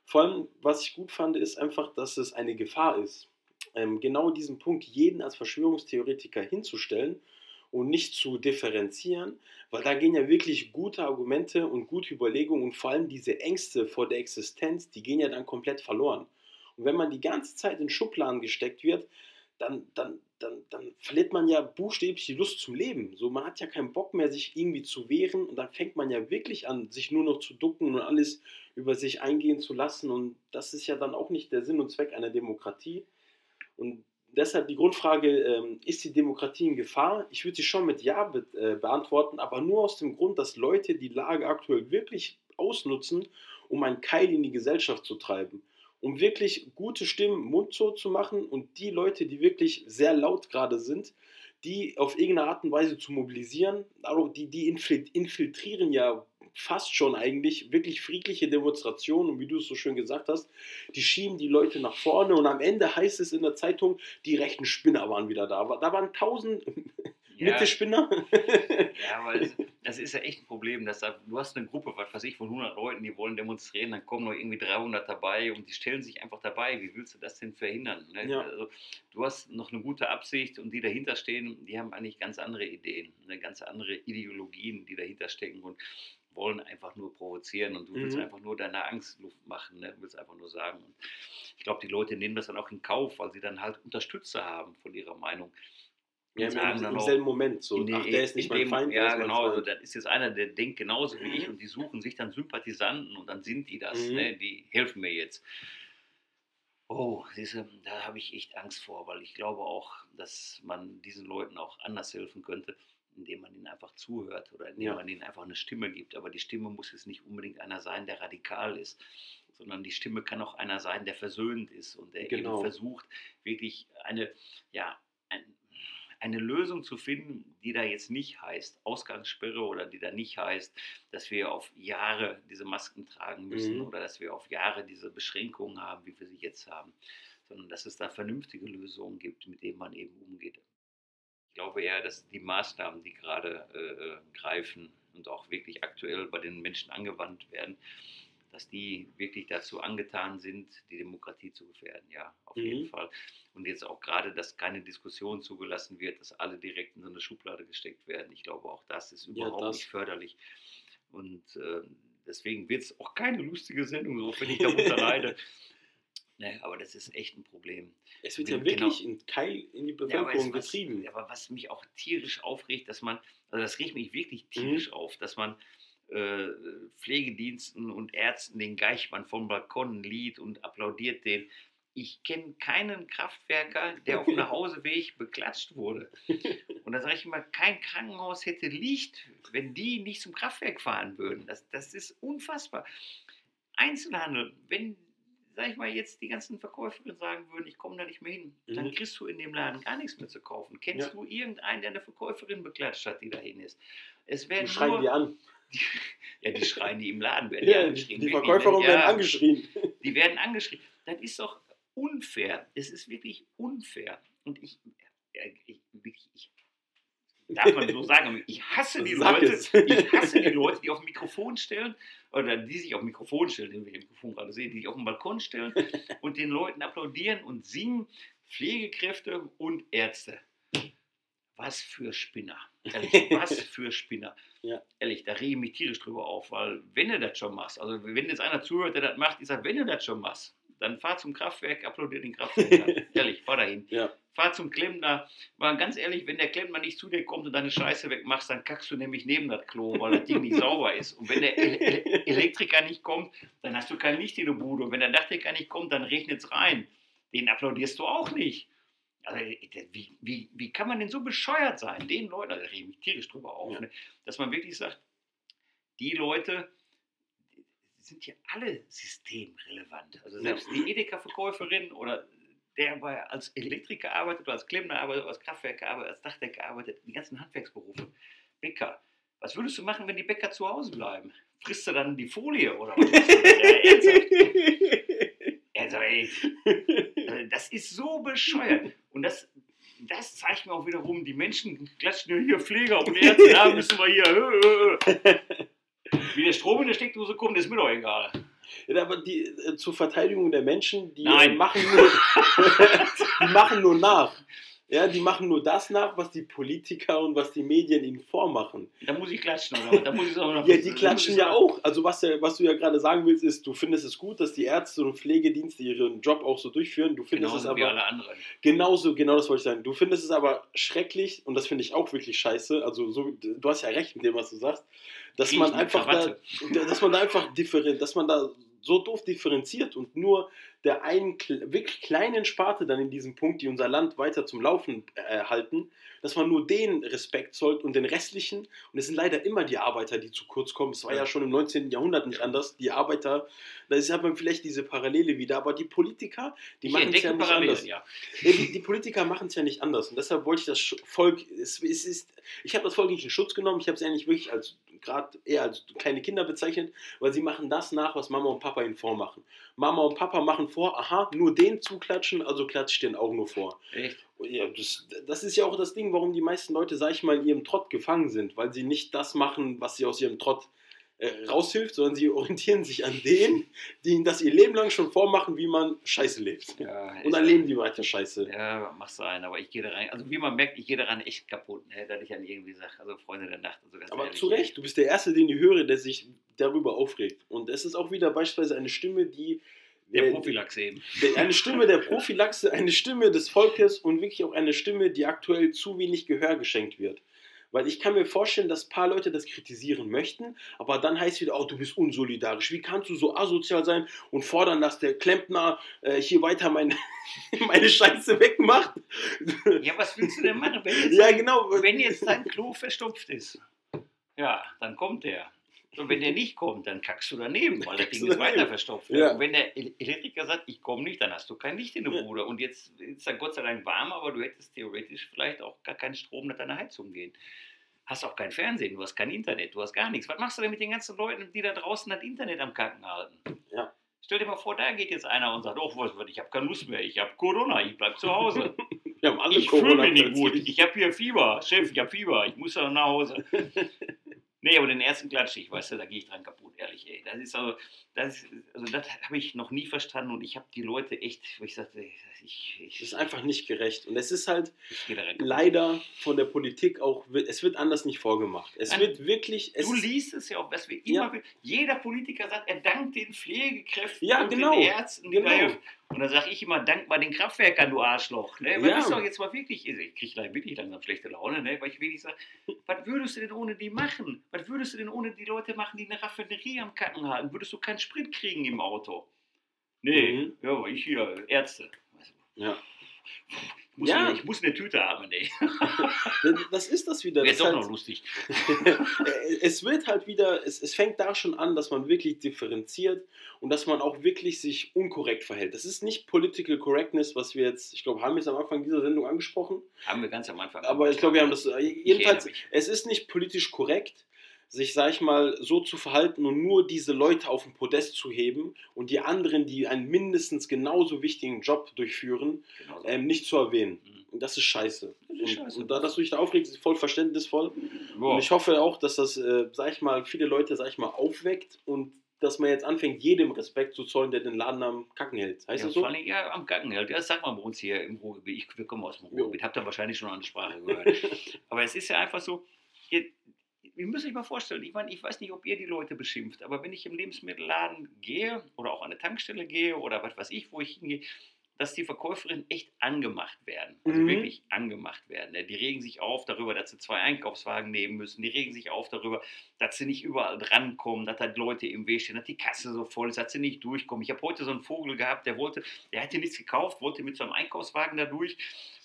S2: Vor allem, was ich gut fand, ist einfach, dass es eine Gefahr ist, ähm, genau diesen Punkt jeden als Verschwörungstheoretiker hinzustellen und nicht zu differenzieren, weil da gehen ja wirklich gute Argumente und gute Überlegungen und vor allem diese Ängste vor der Existenz, die gehen ja dann komplett verloren. Und wenn man die ganze Zeit in Schubladen gesteckt wird, dann, dann, dann, dann verliert man ja buchstäblich die Lust zum Leben. So, man hat ja keinen Bock mehr, sich irgendwie zu wehren und dann fängt man ja wirklich an, sich nur noch zu ducken und alles über sich eingehen zu lassen. Und das ist ja dann auch nicht der Sinn und Zweck einer Demokratie. Und deshalb die Grundfrage, ähm, ist die Demokratie in Gefahr? Ich würde sie schon mit Ja be äh, beantworten, aber nur aus dem Grund, dass Leute die Lage aktuell wirklich ausnutzen, um einen Keil in die Gesellschaft zu treiben. Um wirklich gute Stimmen mundtot zu machen und die Leute, die wirklich sehr laut gerade sind, die auf irgendeine Art und Weise zu mobilisieren, die, die infiltrieren ja fast schon eigentlich wirklich friedliche Demonstrationen. Und wie du es so schön gesagt hast, die schieben die Leute nach vorne. Und am Ende heißt es in der Zeitung, die rechten Spinner waren wieder da. Da waren tausend ja. Mitte-Spinner.
S1: ja, weil das, das, ist ja echt ein Problem. Dass da, du hast eine Gruppe, was weiß ich, von 100 Leuten, die wollen demonstrieren, dann kommen noch irgendwie 300 dabei und die stellen sich einfach dabei. Wie willst du das denn verhindern? Ne? Ja. Also, du hast noch eine gute Absicht und die dahinter stehen, die haben eigentlich ganz andere Ideen, eine ganz andere Ideologien, die dahinter stecken. Und wollen einfach nur provozieren und du willst mhm. einfach nur deine Angst Luft machen, ne? du willst einfach nur sagen. Und ich glaube, die Leute nehmen das dann auch in Kauf, weil sie dann halt Unterstützer haben von ihrer Meinung.
S2: Ja, im, im selben Moment so,
S1: die, ach, der ist nicht mein Feind. Ja, genau, also, das ist jetzt einer, der denkt genauso wie ich und die suchen sich dann Sympathisanten und dann sind die das, mhm. ne? die helfen mir jetzt. Oh, siehste, da habe ich echt Angst vor, weil ich glaube auch, dass man diesen Leuten auch anders helfen könnte indem man ihnen einfach zuhört oder indem ja. man ihnen einfach eine Stimme gibt. Aber die Stimme muss jetzt nicht unbedingt einer sein, der radikal ist, sondern die Stimme kann auch einer sein, der versöhnt ist und der genau. eben versucht, wirklich eine, ja, eine Lösung zu finden, die da jetzt nicht heißt Ausgangssperre oder die da nicht heißt, dass wir auf Jahre diese Masken tragen müssen mhm. oder dass wir auf Jahre diese Beschränkungen haben, wie wir sie jetzt haben, sondern dass es da vernünftige Lösungen gibt, mit denen man eben umgeht. Ich glaube eher, dass die Maßnahmen, die gerade äh, greifen und auch wirklich aktuell bei den Menschen angewandt werden, dass die wirklich dazu angetan sind, die Demokratie zu gefährden. Ja, auf mhm. jeden Fall. Und jetzt auch gerade, dass keine Diskussion zugelassen wird, dass alle direkt in so eine Schublade gesteckt werden. Ich glaube, auch das ist überhaupt ja, das. nicht förderlich. Und äh, deswegen wird es auch keine lustige Sendung, so wenn ich darunter leide. Ne, aber das ist echt ein Problem.
S2: Es wird
S1: Genau.
S2: ja wirklich ein Keil in die
S1: Ja,
S2: Bevölkerung
S1: was,
S2: getrieben.
S1: aber was mich auch tierisch aufregt, dass man, also das regt mich wirklich tierisch
S2: Mhm.
S1: auf, dass man äh, Pflegediensten und Ärzten den Geichmann vom Balkon lied und applaudiert den. Ich kenne keinen Kraftwerker, der auf dem Nachhauseweg beklatscht wurde. Und da sage ich immer, kein Krankenhaus hätte Licht, wenn die nicht zum Kraftwerk fahren würden. Das, das ist unfassbar. Einzelhandel, wenn, sag ich mal, jetzt die ganzen Verkäuferinnen sagen würden, ich komme da nicht mehr hin, dann
S2: Mhm.
S1: kriegst du in dem Laden gar nichts mehr zu kaufen. Kennst
S2: Ja.
S1: du irgendeinen, der eine Verkäuferin beklatscht hat, die dahin ist? Es werden
S2: schreien
S1: nur,
S2: die an.
S1: Ja, die schreien die im Laden, werden
S2: Ja, die,
S1: angeschrien.
S2: die Verkäuferin werden
S1: Ja,
S2: angeschrien.
S1: Die werden angeschrien. Das ist doch unfair. Es ist wirklich unfair. Und ich, ja, ich, wirklich, ich darf man so sagen, ich hasse die
S2: Sag
S1: Leute,
S2: es.
S1: ich hasse die Leute, die auf dem Mikrofon stellen, oder die sich auf dem Mikrofon stellen, den wir im Mikrofon gerade sehen, die sich auf dem Balkon stellen und den Leuten applaudieren und singen, Pflegekräfte und Ärzte. Was für Spinner. Ehrlich, was für Spinner.
S2: Ja.
S1: Ehrlich, da rege ich mich tierisch drüber auf, weil wenn du das schon machst, also wenn jetzt einer zuhört, der das macht, ich sage, wenn du das schon machst, dann fahr zum Kraftwerk, applaudier den Kraftwerk. ehrlich, fahr dahin.
S2: Ja.
S1: Fahr zum Klempner. Weil ganz ehrlich, wenn der Klempner nicht zu dir kommt und deine Scheiße wegmachst, dann kackst du nämlich neben das Klo, weil das Ding nicht sauber ist. Und wenn der El El Elektriker nicht kommt, dann hast du kein Licht in der Bude. Und wenn der Dachdecker nicht kommt, dann regnet es rein. Den applaudierst du auch nicht. Also, wie, wie, wie kann man denn so bescheuert sein? Den Leuten, also da rede ich mich tierisch drüber auf,
S2: Ja.
S1: ne? dass man wirklich sagt, die Leute die sind hier alle systemrelevant. Also selbst die Edeka-Verkäuferin oder der bei als Elektriker arbeitet oder als Klempner arbeitet, oder als Kraftwerker arbeitet, als Dachdecker arbeitet, die ganzen Handwerksberufe. Bäcker. Was würdest du machen, wenn die Bäcker zu Hause bleiben? Frisst du dann die Folie oder was? Ja, ernsthaft. Also, ey, das ist so bescheuert. Und das, das zeigt mir auch wiederum, die Menschen klatschen ja hier Pfleger und Ärzte, da müssen wir hier. Äh, äh, äh. Wie der Strom in der Steckdose kommt, ist mir doch egal.
S2: Ja, aber die, äh, zur Verteidigung der Menschen, die äh, machen nur, die machen nur nach. Ja, die machen nur das nach, was die Politiker und was die Medien ihnen vormachen.
S1: Da muss ich klatschen, oder? Da muss ich auch noch
S2: Ja, die klatschen ja auch. Also was, ja- was du ja gerade sagen willst, ist, du findest es gut, dass die Ärzte und Pflegedienste ihren Job auch so durchführen. Du findest
S1: Genauso
S2: es
S1: wie
S2: aber
S1: alle anderen.
S2: genauso, genau das wollte ich sagen. Du findest es aber schrecklich und das finde ich auch wirklich scheiße. Also so, du hast ja recht mit dem, was du sagst, dass man
S1: ich mit
S2: einfach da, dass man da einfach differen, dass man da so doof differenziert und nur der einen wirklich kleinen Sparte dann in diesem Punkt, die unser Land weiter zum Laufen äh, halten, dass man nur den Respekt zollt und den restlichen, und es sind leider immer die Arbeiter, die zu kurz kommen, es war ja,
S1: Ja.
S2: schon im 19. Jahrhundert nicht
S1: Ja.
S2: anders, die Arbeiter, da ist, hat man vielleicht diese Parallele wieder, aber die Politiker, die
S1: Ich
S2: machen es ja nicht
S1: Parallelen,
S2: anders.
S1: ja.
S2: Ja, die, die Politiker machen es ja nicht anders. Und deshalb wollte ich das Volk, es, es ist, ich habe das Volk nicht in Schutz genommen, ich habe es eigentlich wirklich als gerade eher als kleine Kinder bezeichnet, weil sie machen das nach, was Mama und Papa ihnen vormachen. Mama und Papa machen vor, aha, nur den zuklatschen, also klatsche ich den auch nur vor.
S1: Echt?
S2: Ja, das, das ist ja auch das Ding, warum die meisten Leute, sag ich mal, in ihrem Trott gefangen sind, weil sie nicht das machen, was sie aus ihrem Trott äh, raushilft, sondern sie orientieren sich an denen, die ihnen das ihr Leben lang schon vormachen, wie man Scheiße lebt.
S1: Ja,
S2: Und dann leben die weiter Scheiße.
S1: Ja, mach sein, aber ich gehe da rein. Also wie man merkt, ich gehe daran echt kaputt, ne? dass ich dann irgendwie sage, also Freunde der Nacht. Also ganz
S2: Aber
S1: ehrlich,
S2: zu Recht, du bist der Erste, den ich höre, der sich darüber aufregt. Und es ist auch wieder beispielsweise eine Stimme, die.
S1: Der
S2: äh,
S1: Prophylax eben.
S2: Eine Stimme der Prophylaxe, eine Stimme des Volkes und wirklich auch eine Stimme, die aktuell zu wenig Gehör geschenkt wird. Weil ich kann mir vorstellen, dass ein paar Leute das kritisieren möchten, aber dann heißt wieder, oh, du bist unsolidarisch. Wie kannst du so asozial sein und fordern, dass der Klempner äh, hier weiter meine, meine Scheiße wegmacht?
S1: Ja, was willst du denn machen, wenn jetzt,
S2: ja, genau.
S1: wenn jetzt dein Klo verstopft ist? Ja, dann kommt der. Und wenn der nicht kommt, dann kackst du daneben, weil das Ding ist weiter verstopft.
S2: Ja.
S1: Und wenn der El- Elektriker sagt, ich komme nicht, dann hast du kein Licht in der. Bude. Und jetzt ist dann Gott sei Dank warm, aber du hättest theoretisch vielleicht auch gar keinen Strom nach deiner Heizung gehen. Hast auch kein Fernsehen, du hast kein Internet, du hast gar nichts. Was machst du denn mit den ganzen Leuten, die da draußen das Internet am Kacken halten?
S2: Ja.
S1: Stell dir mal vor, da geht jetzt einer und sagt, oh, was, ich habe keine Lust mehr, ich habe Corona, ich bleib zu Hause.
S2: Wir haben alle
S1: Ich fühle mich nicht gut. Ich habe hier Fieber. Chef, ich habe Fieber. Ich muss doch nach Hause. nee, aber den ersten klatsche ich, weißt du, da gehe ich dran kaputt, ehrlich. Ey. Das ist also, das, ist- also das habe ich noch nie verstanden und ich habe die Leute echt, wo ich sagte, ich, ich,
S2: Es ist einfach nicht gerecht. Und es ist halt leider von der Politik auch, es wird anders nicht vorgemacht. Es
S1: Nein,
S2: wird wirklich, es
S1: Du liest es ja auch, was wir immer,
S2: Ja.
S1: jeder Politiker sagt, er dankt den Pflegekräften
S2: Ja,
S1: und
S2: genau,
S1: den Ärzten,
S2: genau.
S1: helfen. Und dann sage ich immer, dank mal den Kraftwerkern, du Arschloch. Ne? Weil
S2: Ja.
S1: das ist doch jetzt mal wirklich, ich kriege wirklich langsam schlechte Laune, ne? weil ich wirklich sage, was würdest du denn ohne die machen? Was würdest du denn ohne die Leute machen, die eine Raffinerie am Kacken halten? Würdest du keinen Sprit kriegen im Auto? Nee,
S2: Mhm.
S1: ja, aber ich hier, Ärzte.
S2: Ja.
S1: Ich muss,
S2: Ja.
S1: eine, ich muss eine Tüte haben, ey.
S2: Das ist das wieder.
S1: Wäre
S2: Das
S1: doch
S2: halt,
S1: noch lustig.
S2: es wird halt wieder, es, es fängt da schon an, dass man wirklich differenziert und dass man auch wirklich sich unkorrekt verhält. Das ist nicht Political Correctness, was wir jetzt, ich glaube, haben wir es am Anfang dieser Sendung angesprochen,
S1: Haben wir ganz am Anfang.
S2: aber ich glaube, wir haben das, äh, jedenfalls, es ist nicht politisch korrekt, sich, sag ich mal, so zu verhalten und nur diese Leute auf den Podest zu heben und die anderen, die einen mindestens genauso wichtigen Job durchführen,
S1: Genau
S2: ähm, nicht zu erwähnen.
S1: Mhm.
S2: Und das ist scheiße.
S1: Das ist
S2: Und,
S1: scheiße.
S2: und da, dass du dich da aufregst, ist voll verständnisvoll.
S1: Boah.
S2: Und ich hoffe auch, dass das, äh, sag ich mal, viele Leute, sag ich mal, aufweckt und dass man jetzt anfängt, jedem Respekt zu zollen, der den Laden am Kacken hält. Heißt
S1: ja,
S2: das so?
S1: vor allem, ja, am Gacken hält. Ja, das sagt man bei uns hier im Ruhrgebiet. Ich, wir kommen aus dem. Ruhrgebiet. Habt ihr wahrscheinlich schon an der Sprache gehört. aber es ist ja einfach so, ihr, ihr müsst euch mal vorstellen, ich meine, ich weiß nicht, ob ihr die Leute beschimpft, aber wenn ich im Lebensmittelladen gehe oder auch an eine Tankstelle gehe oder was weiß ich, wo ich hingehe, dass die Verkäuferinnen echt angemacht werden. Also
S2: Mhm.
S1: wirklich angemacht werden. ne? Die regen sich auf darüber, dass sie zwei Einkaufswagen nehmen müssen. Die regen sich auf darüber, dass sie nicht überall drankommen, dass halt Leute im Weg stehen, dass die Kasse so voll ist, dass sie nicht durchkommen. Ich habe heute so einen Vogel gehabt, der wollte, der hatte nichts gekauft, wollte mit so einem Einkaufswagen da durch.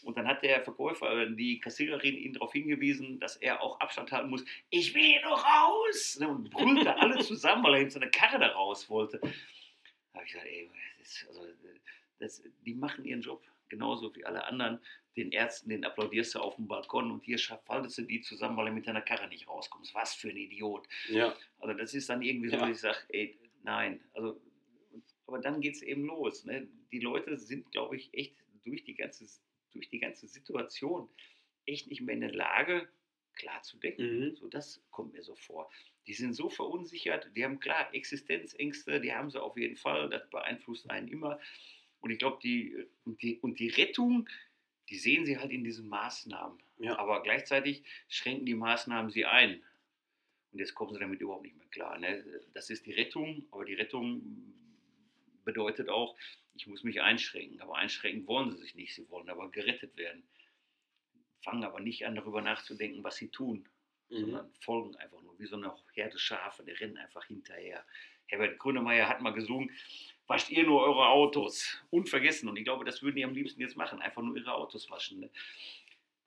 S1: Und dann hat der Verkäufer, äh, die Kassiererin, ihn darauf hingewiesen, dass er auch Abstand halten muss. Ich will hier noch raus! Ne, Und brüllte alle zusammen, weil er in seine Karre da raus wollte. Da habe ich gesagt, ey, das ist, also, das, die machen ihren Job genauso wie alle anderen. Den Ärzten, den applaudierst du auf dem Balkon und hier faltest du die zusammen, weil er mit deiner Karre nicht rauskommst. Was für ein Idiot.
S2: Ja.
S1: Also das ist dann irgendwie so,
S2: Ja.
S1: dass ich sage, ey, nein. Also, aber dann geht es eben los. Ne? Die Leute sind, glaube ich, echt durch die, ganze, durch die ganze Situation echt nicht mehr in der Lage, klar zu denken.
S2: Mhm.
S1: So, das kommt mir so vor. Die sind so verunsichert, die haben klar Existenzängste, die haben sie auf jeden Fall, das beeinflusst einen immer. Und ich glaube, die, und die, und die Rettung, die sehen sie halt in diesen Maßnahmen.
S2: Ja.
S1: Aber gleichzeitig schränken die Maßnahmen sie ein. Und jetzt kommen sie damit überhaupt nicht mehr klar. Ne? Das ist die Rettung, aber die Rettung bedeutet auch, ich muss mich einschränken. Aber einschränken wollen sie sich nicht, sie wollen aber gerettet werden. Fangen aber nicht an, darüber nachzudenken, was sie tun,
S2: Mhm.
S1: sondern folgen einfach nur wie so eine Herde Schafe, die rennen einfach hinterher. Herbert Grönemeyer hat mal gesungen, wascht ihr nur eure Autos, unvergessen. Und ich glaube, das würden die am liebsten jetzt machen, einfach nur ihre Autos waschen. Ne?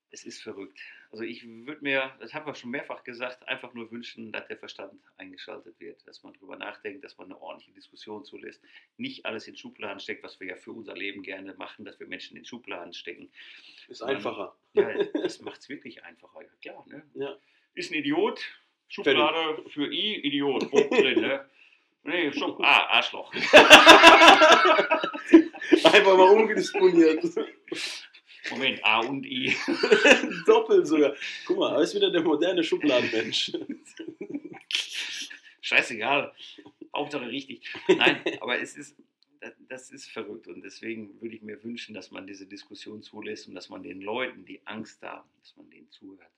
S1: Es ist verrückt. Also ich würde mir, das haben wir schon mehrfach gesagt, einfach nur wünschen, dass der Verstand eingeschaltet wird, dass man darüber nachdenkt, dass man eine ordentliche Diskussion zulässt, nicht alles in Schubladen steckt, was wir ja für unser Leben gerne machen, dass wir Menschen in Schubladen stecken.
S2: Ist einfacher.
S1: Ja, das macht es wirklich einfacher, ja, klar. Ne?
S2: Ja.
S1: Ist ein Idiot, Schublade für I, Idiot, drin. Ne? Nee, Schub, ah, Arschloch.
S2: Einfach mal umgedisponiert.
S1: Moment, A und I.
S2: Doppelt sogar. Guck mal, er ist wieder der moderne Schubladenmensch.
S1: Scheißegal. Hauptsache richtig. Nein, aber es ist, das, das ist verrückt und deswegen würde ich mir wünschen, dass man diese Diskussion zulässt und dass man den Leuten, die Angst haben, dass man denen zuhört.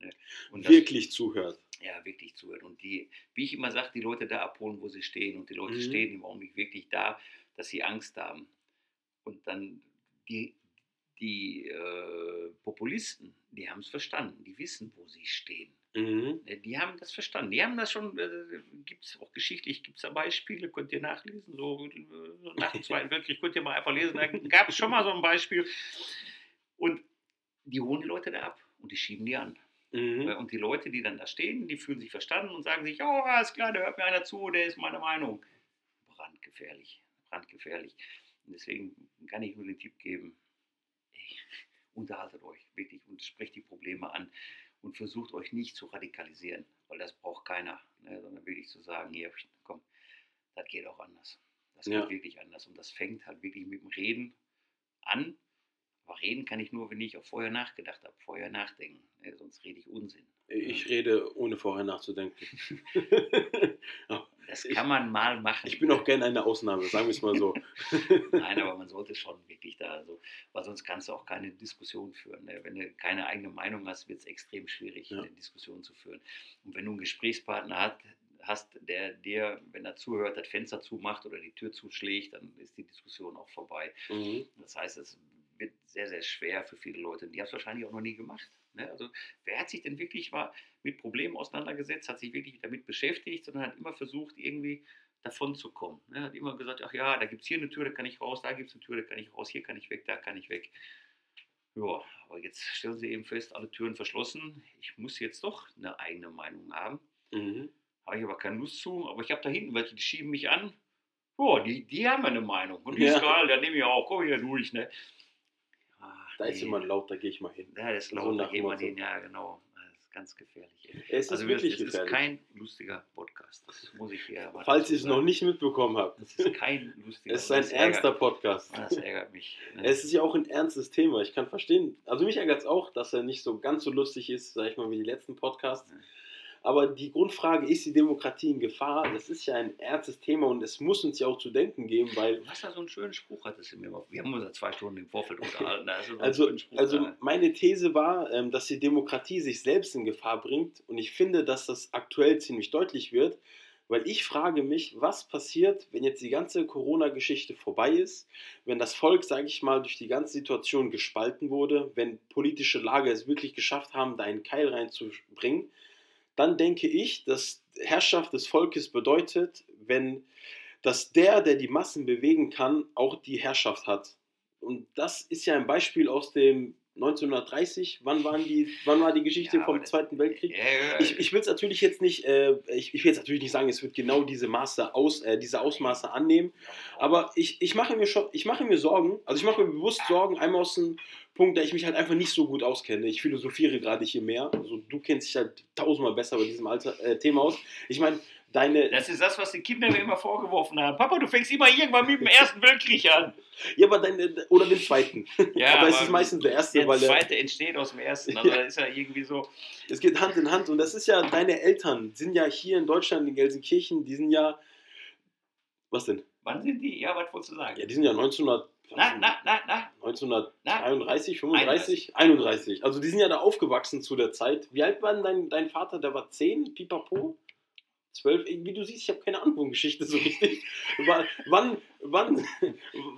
S1: Ne? Und das-
S2: Wirklich zuhört.
S1: ja, wirklich zuhört. Und die, wie ich immer sage, die Leute da abholen, wo sie stehen. Und die Leute
S2: Mhm.
S1: stehen im Augenblick wirklich da, dass sie Angst haben. Und dann die, die äh, Populisten, die haben es verstanden, die wissen, wo sie stehen.
S2: Mhm.
S1: Ne, Die haben das verstanden. Die haben das schon, äh, gibt es auch geschichtlich, gibt es da Beispiele, könnt ihr nachlesen. So, äh, so nach dem Zweiten Weltkrieg könnt ihr mal einfach lesen. Da gab es schon mal so ein Beispiel. Und die holen die Leute da ab und die schieben die an.
S2: Mhm.
S1: Und die Leute, die dann da stehen, die fühlen sich verstanden und sagen sich, oh, alles klar, da hört mir einer zu, der ist meine Meinung. Brandgefährlich, brandgefährlich. Und deswegen kann ich nur den Tipp geben, ey, unterhaltet euch wirklich und sprecht die Probleme an und versucht euch nicht zu radikalisieren, weil das braucht keiner, ne, sondern wirklich zu sagen, hier, komm, das geht auch anders. Das
S2: Ja.
S1: geht wirklich anders und das fängt halt wirklich mit dem Reden an. Aber reden kann ich nur, wenn ich auch vorher nachgedacht habe, vorher nachdenken. Ne, sonst rede ich Unsinn.
S2: Ich rede ohne vorher nachzudenken.
S1: Das kann man mal machen.
S2: Ich bin auch gerne eine Ausnahme, sagen wir es mal so.
S1: Nein, aber man sollte schon wirklich da so, weil sonst kannst du auch keine Diskussion führen. Ne? Wenn du keine eigene Meinung hast, wird es extrem schwierig,
S2: Ja.
S1: eine Diskussion zu führen. Und wenn du einen Gesprächspartner hat, hast, der dir, wenn er zuhört, das Fenster zumacht oder die Tür zuschlägt, dann ist die Diskussion auch vorbei.
S2: Mhm.
S1: Das heißt, es wird sehr, sehr schwer für viele Leute. Die haben es wahrscheinlich auch noch nie gemacht. Ne? Also wer hat sich denn wirklich mal mit Problemen auseinandergesetzt, hat sich wirklich damit beschäftigt, sondern hat immer versucht, irgendwie davon zu kommen. Ne? Hat immer gesagt, ach ja, da gibt es hier eine Tür, da kann ich raus, da gibt es eine Tür, da kann ich raus, hier kann ich weg, da kann ich weg. Ja, aber jetzt stellen Sie eben fest, alle Türen verschlossen. Ich muss jetzt doch eine eigene Meinung haben.
S2: Mhm.
S1: Habe ich aber keine Lust zu. Aber ich habe da hinten welche, die schieben mich an. Ja, die, die haben eine Meinung. Und die
S2: Ja.
S1: ist geil, da nehme ich auch. Komm hier durch. Ne? Ah,
S2: Da ist
S1: nee.
S2: jemand laut, da gehe ich mal hin.
S1: Ja, das ist
S2: So
S1: laut, da
S2: nach
S1: gehen wir
S2: Motto.
S1: den. Ja, genau. Das ist ganz gefährlich. ey.
S2: Es ist
S1: Also
S2: wirklich
S1: es ist
S2: gefährlich.
S1: kein lustiger Podcast. Das muss ich hier aber
S2: Falls ihr es noch nicht mitbekommen habt.
S1: Das ist kein lustiger
S2: Es ist ein
S1: das
S2: ernster
S1: Ärgert,
S2: Podcast.
S1: das ärgert mich. ne?
S2: Es ist ja auch ein ernstes Thema. Ich kann verstehen. Also mich ärgert es auch, dass er nicht so ganz so lustig ist, sag ich mal, wie die letzten Podcasts.
S1: Ja.
S2: Aber die Grundfrage, ist die Demokratie in Gefahr? Das ist ja ein ernstes Thema und es muss uns ja auch zu denken geben, weil
S1: hast da so einen schönen Spruch, hattest du mir mal. Wir haben uns ja zwei Stunden im Vorfeld unterhalten. So
S2: Also, also
S1: da.
S2: meine These war, ähm, dass die Demokratie sich selbst in Gefahr bringt und ich finde, dass das aktuell ziemlich deutlich wird, weil ich frage mich, was passiert, wenn jetzt die ganze Corona-Geschichte vorbei ist, wenn das Volk, sage ich mal, durch die ganze Situation gespalten wurde, wenn politische Lager es wirklich geschafft haben, da einen Keil reinzubringen, dann denke ich, dass Herrschaft des Volkes bedeutet, wenn dass der, der die Massen bewegen kann, auch die Herrschaft hat. Und das ist ja ein Beispiel aus dem 1930. Wann, waren die, wann war die Geschichte
S1: Ja,
S2: vom Zweiten Weltkrieg?
S1: Ja,
S2: Ich, ich will es natürlich jetzt nicht, äh, ich, ich will jetzt natürlich nicht sagen, es wird genau diese Maße aus, äh, diese Ausmaße annehmen. Aber ich, ich mache mir schon, ich mache mir Sorgen, also ich mache mir bewusst Sorgen, einmal aus dem Punkt, da ich mich halt einfach nicht so gut auskenne. Ich philosophiere gerade hier mehr. Also du kennst dich halt tausendmal besser bei diesem Alter, äh, Thema aus. Ich meine, deine.
S1: Das ist das, was die Kinder mir immer vorgeworfen haben. Papa, du fängst immer irgendwann mit dem Ersten Weltkrieg an.
S2: Ja, aber deine. Oder den zweiten.
S1: Ja,
S2: aber es ist meistens der erste,
S1: der
S2: weil der,
S1: zweite entsteht aus dem Ersten. Also
S2: Ja.
S1: das ist ja irgendwie so.
S2: es geht Hand in Hand. Und das ist ja, deine Eltern sind ja hier in Deutschland, in Gelsenkirchen, die sind ja. Was denn?
S1: Wann sind die? Ja, was wolltest du sagen?
S2: Ja, die sind ja 1900.
S1: Na, na, na, na.
S2: 1933, 35, 31. Also die sind ja da aufgewachsen zu der Zeit. Wie alt war denn dein, dein Vater? Der war 10, pipapo? 12? Wie du siehst, ich habe keine Ahnung von Geschichte so richtig. Wa- wann, wann,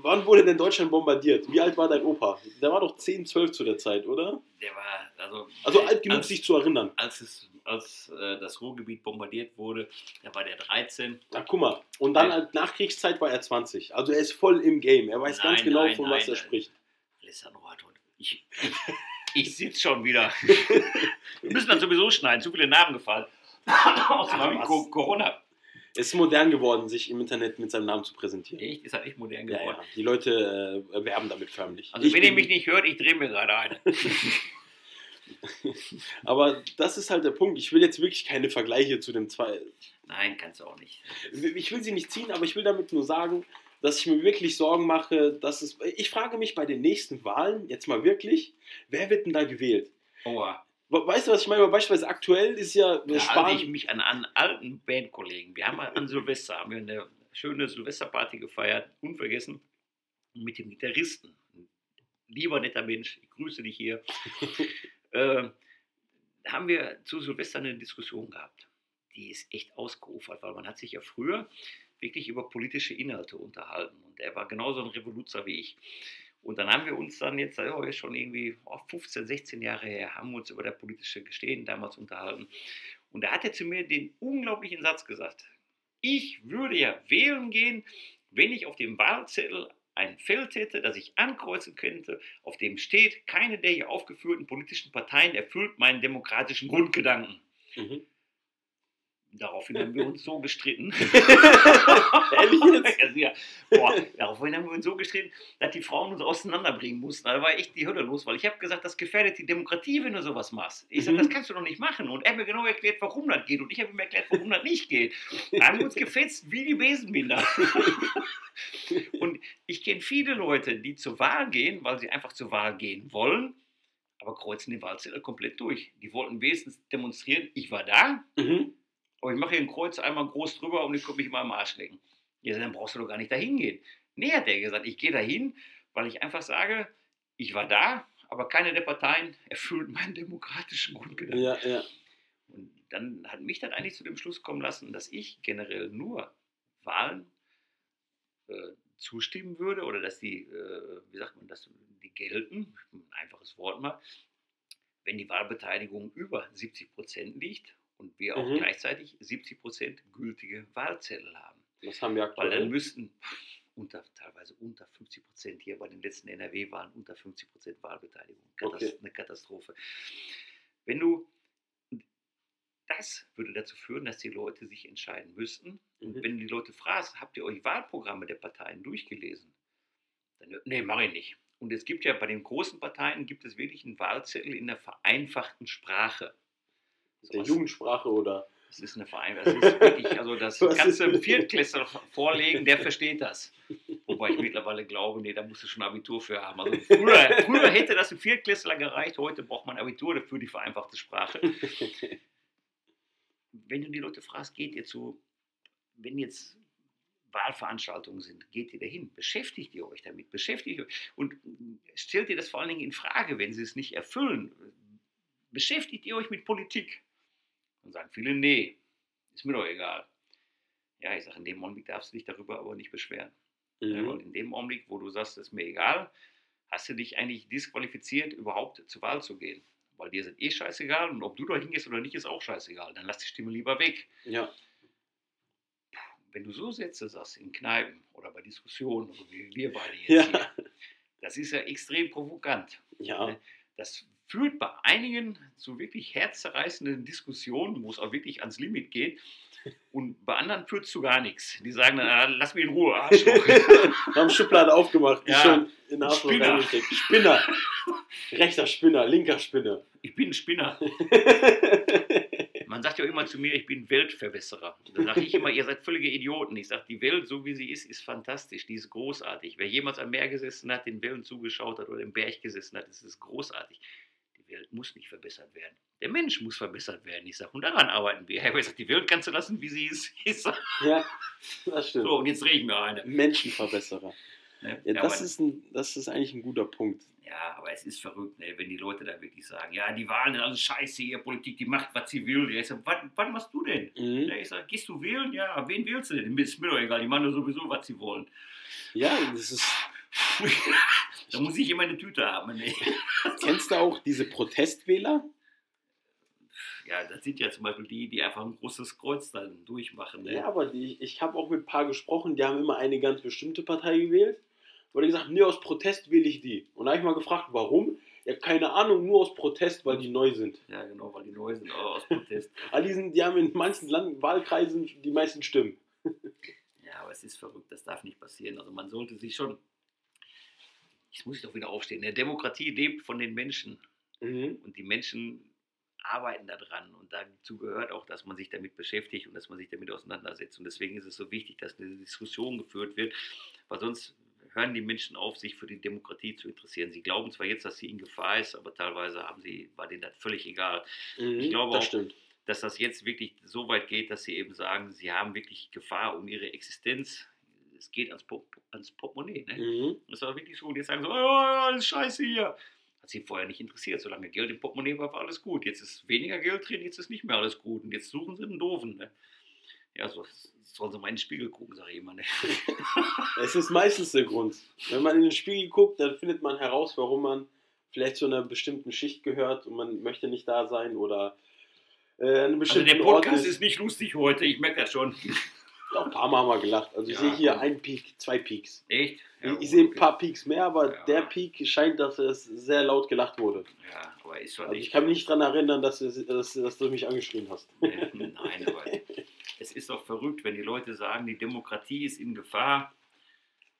S2: wann wurde denn Deutschland bombardiert? Wie alt war dein Opa? Der war doch 10, 12 zu der Zeit, oder?
S1: Der war, also.
S2: Also alt genug,
S1: als,
S2: sich zu erinnern.
S1: Als, es, als äh, das Ruhrgebiet bombardiert wurde, da war der 13.
S2: Na, guck mal. Und dann
S1: Ja.
S2: als Nachkriegszeit war er 20. Also er ist voll im Game. Er weiß ganz
S1: Nein,
S2: genau,
S1: nein,
S2: von was
S1: nein,
S2: er
S1: nein.
S2: spricht.
S1: Alessandro hat heute. Ich, ich, ich sitze schon wieder. Wir müssen dann sowieso schneiden. Zu viele Namen gefallen.
S2: Ach, was?
S1: Co- Corona.
S2: Es ist modern geworden, sich im Internet mit seinem Namen zu präsentieren.
S1: Echt? Ist halt echt modern
S2: Ja,
S1: geworden.
S2: ja. Die Leute äh, werben damit förmlich.
S1: Also
S2: Ich
S1: wenn ihr mich nicht hört, ich drehe mir gerade eine.
S2: Aber das ist halt der Punkt. Ich will jetzt wirklich keine Vergleiche zu dem zwei.
S1: Nein, kannst du auch nicht.
S2: Ich will sie nicht ziehen, aber ich will damit nur sagen, dass ich mir wirklich Sorgen mache, dass es. Ich frage mich bei den nächsten Wahlen jetzt mal wirklich, wer wird denn da gewählt?
S1: Oha.
S2: We- Weißt du, was ich meine? Beispielsweise aktuell ist ja
S1: Da halte ich mich an, an alten Bandkollegen. Wir haben an Silvester haben wir eine schöne Silvesterparty gefeiert, unvergessen, mit dem Gitarristen. Lieber netter Mensch, ich grüße dich hier. äh, da haben wir zu Silvester eine Diskussion gehabt. Die ist echt ausgeufert, weil man hat sich ja früher wirklich über politische Inhalte unterhalten. Und er war genauso ein Revoluzer wie ich. Und dann haben wir uns dann jetzt, ja, ist schon irgendwie oh, 15, 16 Jahre her, haben wir uns über das politische Gestehen damals unterhalten. Und da hat er zu mir den unglaublichen Satz gesagt. Ich würde ja wählen gehen, wenn ich auf dem Wahlzettel ein Feld hätte, das ich ankreuzen könnte, auf dem steht, keine der hier aufgeführten politischen Parteien erfüllt meinen demokratischen Grundgedanken.
S2: Mhm.
S1: Daraufhin haben wir uns so gestritten.
S2: Ehrlich jetzt?
S1: Also ja, boah, daraufhin haben wir uns so gestritten, dass die Frauen uns auseinanderbringen mussten. Da war echt die Hölle los, weil ich habe gesagt, das gefährdet die Demokratie, wenn du sowas machst. Ich sage,
S2: Mhm.
S1: das kannst du doch nicht machen. Und er hat mir genau erklärt, warum das geht. Und ich habe ihm erklärt, warum das nicht geht. Da haben wir uns gefetzt wie die Besenbinder. Und ich kenne viele Leute, die zur Wahl gehen, weil sie einfach zur Wahl gehen wollen, aber kreuzen den Wahlzettel komplett durch. Die wollten wenigstens demonstrieren, ich war da,
S2: Mhm.
S1: Aber ich mache hier ein Kreuz einmal groß drüber und ich komme mich mal am Arsch lecken. Ja, dann brauchst du doch gar nicht dahin gehen. Nee, hat der gesagt, ich gehe dahin, weil ich einfach sage, ich war da, aber keine der Parteien erfüllt meinen demokratischen Grundgedanken.
S2: Ja, ja.
S1: Und dann hat mich dann eigentlich zu dem Schluss kommen lassen, dass ich generell nur Wahlen äh, zustimmen würde oder dass die, äh, wie sagt man, dass die gelten, ein einfaches Wort mal, wenn die Wahlbeteiligung über 70 Prozent liegt und wir auch
S2: Mhm.
S1: gleichzeitig 70 Prozent gültige Wahlzettel haben.
S2: Das haben wir
S1: Weil
S2: aktuell.
S1: dann müssten unter, teilweise unter 50 Prozent hier bei den letzten NRW-Wahlen unter 50 Prozent Wahlbeteiligung. Katas
S2: Okay.
S1: Eine Katastrophe. Wenn du das würde dazu führen, dass die Leute sich entscheiden müssten. Und
S2: Mhm.
S1: wenn du die Leute fragst, habt ihr euch Wahlprogramme der Parteien durchgelesen? Dann, nee, mache ich nicht. Und es gibt ja bei den großen Parteien gibt es wirklich einen Wahlzettel in der vereinfachten Sprache.
S2: Der
S1: Was-
S2: Jugendsprache oder.
S1: das ist eine Vereinbarung. Das ist wirklich, also das
S2: Was
S1: kannst du einem Viertklässler vorlegen, der versteht das. Wobei ich mittlerweile glaube, nee, da musst du schon Abitur für haben. Also früher, früher hätte das ein Viertklässler gereicht, heute braucht man Abitur dafür die vereinfachte Sprache. Wenn du die Leute fragst, geht ihr zu, wenn jetzt Wahlveranstaltungen sind, geht ihr dahin? Beschäftigt ihr euch damit? Beschäftigt euch und stellt ihr das vor allen Dingen in Frage, wenn sie es nicht erfüllen? Beschäftigt ihr euch mit Politik? Dann sagen viele, nee, ist mir doch egal. Ja, ich sage, in dem Augenblick darfst du dich darüber aber nicht beschweren.
S2: Mhm.
S1: weil in dem Augenblick, wo du sagst, ist mir egal, hast du dich eigentlich disqualifiziert, überhaupt zur Wahl zu gehen. Weil dir sind eh scheißegal und ob du da hingehst oder nicht, ist auch scheißegal. Dann lass die Stimme lieber weg.
S2: Ja.
S1: Wenn du so Sätze sagst in Kneipen oder bei Diskussionen, wie wir beide jetzt
S2: Ja.
S1: hier, das ist ja extrem provokant.
S2: Ja.
S1: Das führt bei einigen zu wirklich herzzerreißenden Diskussionen, wo es auch wirklich ans Limit geht. Und bei anderen führt es zu gar nichts. Die sagen dann, ah, lass mich in Ruhe, Arschloch.
S2: Wir haben Schublade aufgemacht, die
S1: Ja.
S2: schon in Arschloch
S1: Spinner.
S2: Spinner. Rechter Spinner, linker Spinner.
S1: Ich bin ein Spinner. Man sagt ja immer zu mir, ich bin Weltverbesserer. Da sage ich immer, ihr seid völlige Idioten. Ich sage, die Welt, so wie sie ist, ist fantastisch, die ist großartig. Wer jemals am Meer gesessen hat, den Wellen zugeschaut hat oder im Berg gesessen hat, das ist großartig. Die Welt muss nicht verbessert werden. Der Mensch muss verbessert werden. Ich sage, und daran arbeiten wir. Ich sage, die Welt kannst du lassen, wie sie ist. Ich sag,
S2: ja, das stimmt.
S1: so, und jetzt reden wir eine.
S2: Menschenverbesserer.
S1: Ne?
S2: Ja, das,
S1: aber-
S2: ist ein, das ist eigentlich ein guter Punkt.
S1: Ja, aber es ist verrückt, ne, wenn die Leute da wirklich sagen, ja, die Wahlen sind alles scheiße, ihr Politik, die macht, was sie will. Ja, ich sag, wann, machst du denn?
S2: Mhm.
S1: Ja, ich sag, gehst du wählen? Ja, wen wählst du denn? Ist mir doch egal, die machen doch sowieso, was sie wollen.
S2: Ja, das ist.
S1: da muss ich immer eine Tüte haben. Ne?
S2: Kennst du auch diese Protestwähler?
S1: Ja, das sind ja zum Beispiel die, die einfach ein großes Kreuz dann durchmachen. Ne?
S2: Ja, aber die, ich habe auch mit ein paar gesprochen, die haben immer eine ganz bestimmte Partei gewählt. Wurde gesagt, nee, aus Protest wähle ich die. Und da habe ich mal gefragt, warum? Ja, keine Ahnung, nur aus Protest, weil die neu sind.
S1: Ja, genau, weil die neu sind, aber aus Protest.
S2: All die, sind, die haben in manchen Land Wahlkreisen die meisten Stimmen.
S1: Ja, aber es ist verrückt, das darf nicht passieren. Also man sollte sich schon. Jetzt muss ich doch wieder aufstehen. Der Demokratie lebt von den Menschen.
S2: Mhm.
S1: Und die Menschen arbeiten daran. Und dazu gehört auch, dass man sich damit beschäftigt und dass man sich damit auseinandersetzt. Und deswegen ist es so wichtig, dass eine Diskussion geführt wird, weil sonst hören die Menschen auf, sich für die Demokratie zu interessieren. Sie glauben zwar jetzt, dass sie in Gefahr ist, aber teilweise haben sie, war denen das völlig egal,
S2: Mhm.
S1: Ich glaube
S2: das
S1: auch-
S2: stimmt.
S1: dass das jetzt wirklich so weit geht, dass sie eben sagen, sie haben wirklich Gefahr um ihre Existenz. Es geht ans, Pop ans Portemonnaie. Ne?
S2: Mhm.
S1: Das war wirklich so. Und jetzt sagen sie, oh, alles scheiße hier. Hat sie vorher nicht interessiert. Solange Geld im Portemonnaie war, war alles gut. Jetzt ist weniger Geld drin, jetzt ist nicht mehr alles gut. Und jetzt suchen sie einen Doofen. Ne? Ja, so sollen sie mal in den Spiegel gucken, sage ich immer. Ne?
S2: Es ist meistens der Grund. Wenn man in den Spiegel guckt, dann findet man heraus, warum man vielleicht zu einer bestimmten Schicht gehört und man möchte nicht da sein oder äh, an einem
S1: Also der Podcast ist nicht lustig heute, ich merke das schon.
S2: Auch ein paar Mal haben wir gelacht. Also ich
S1: Ja,
S2: sehe hier
S1: komm.
S2: einen Peak, zwei Peaks.
S1: Echt? Ja,
S2: ich ich sehe ein paar Peaks mehr, aber
S1: Ja.
S2: der Peak scheint, dass es sehr laut gelacht wurde.
S1: Ja, aber ist schon
S2: Also ich kann mich nicht daran erinnern, dass, es, dass, dass du mich angeschrien hast.
S1: Nein, aber es ist doch verrückt, wenn die Leute sagen, die Demokratie ist in Gefahr.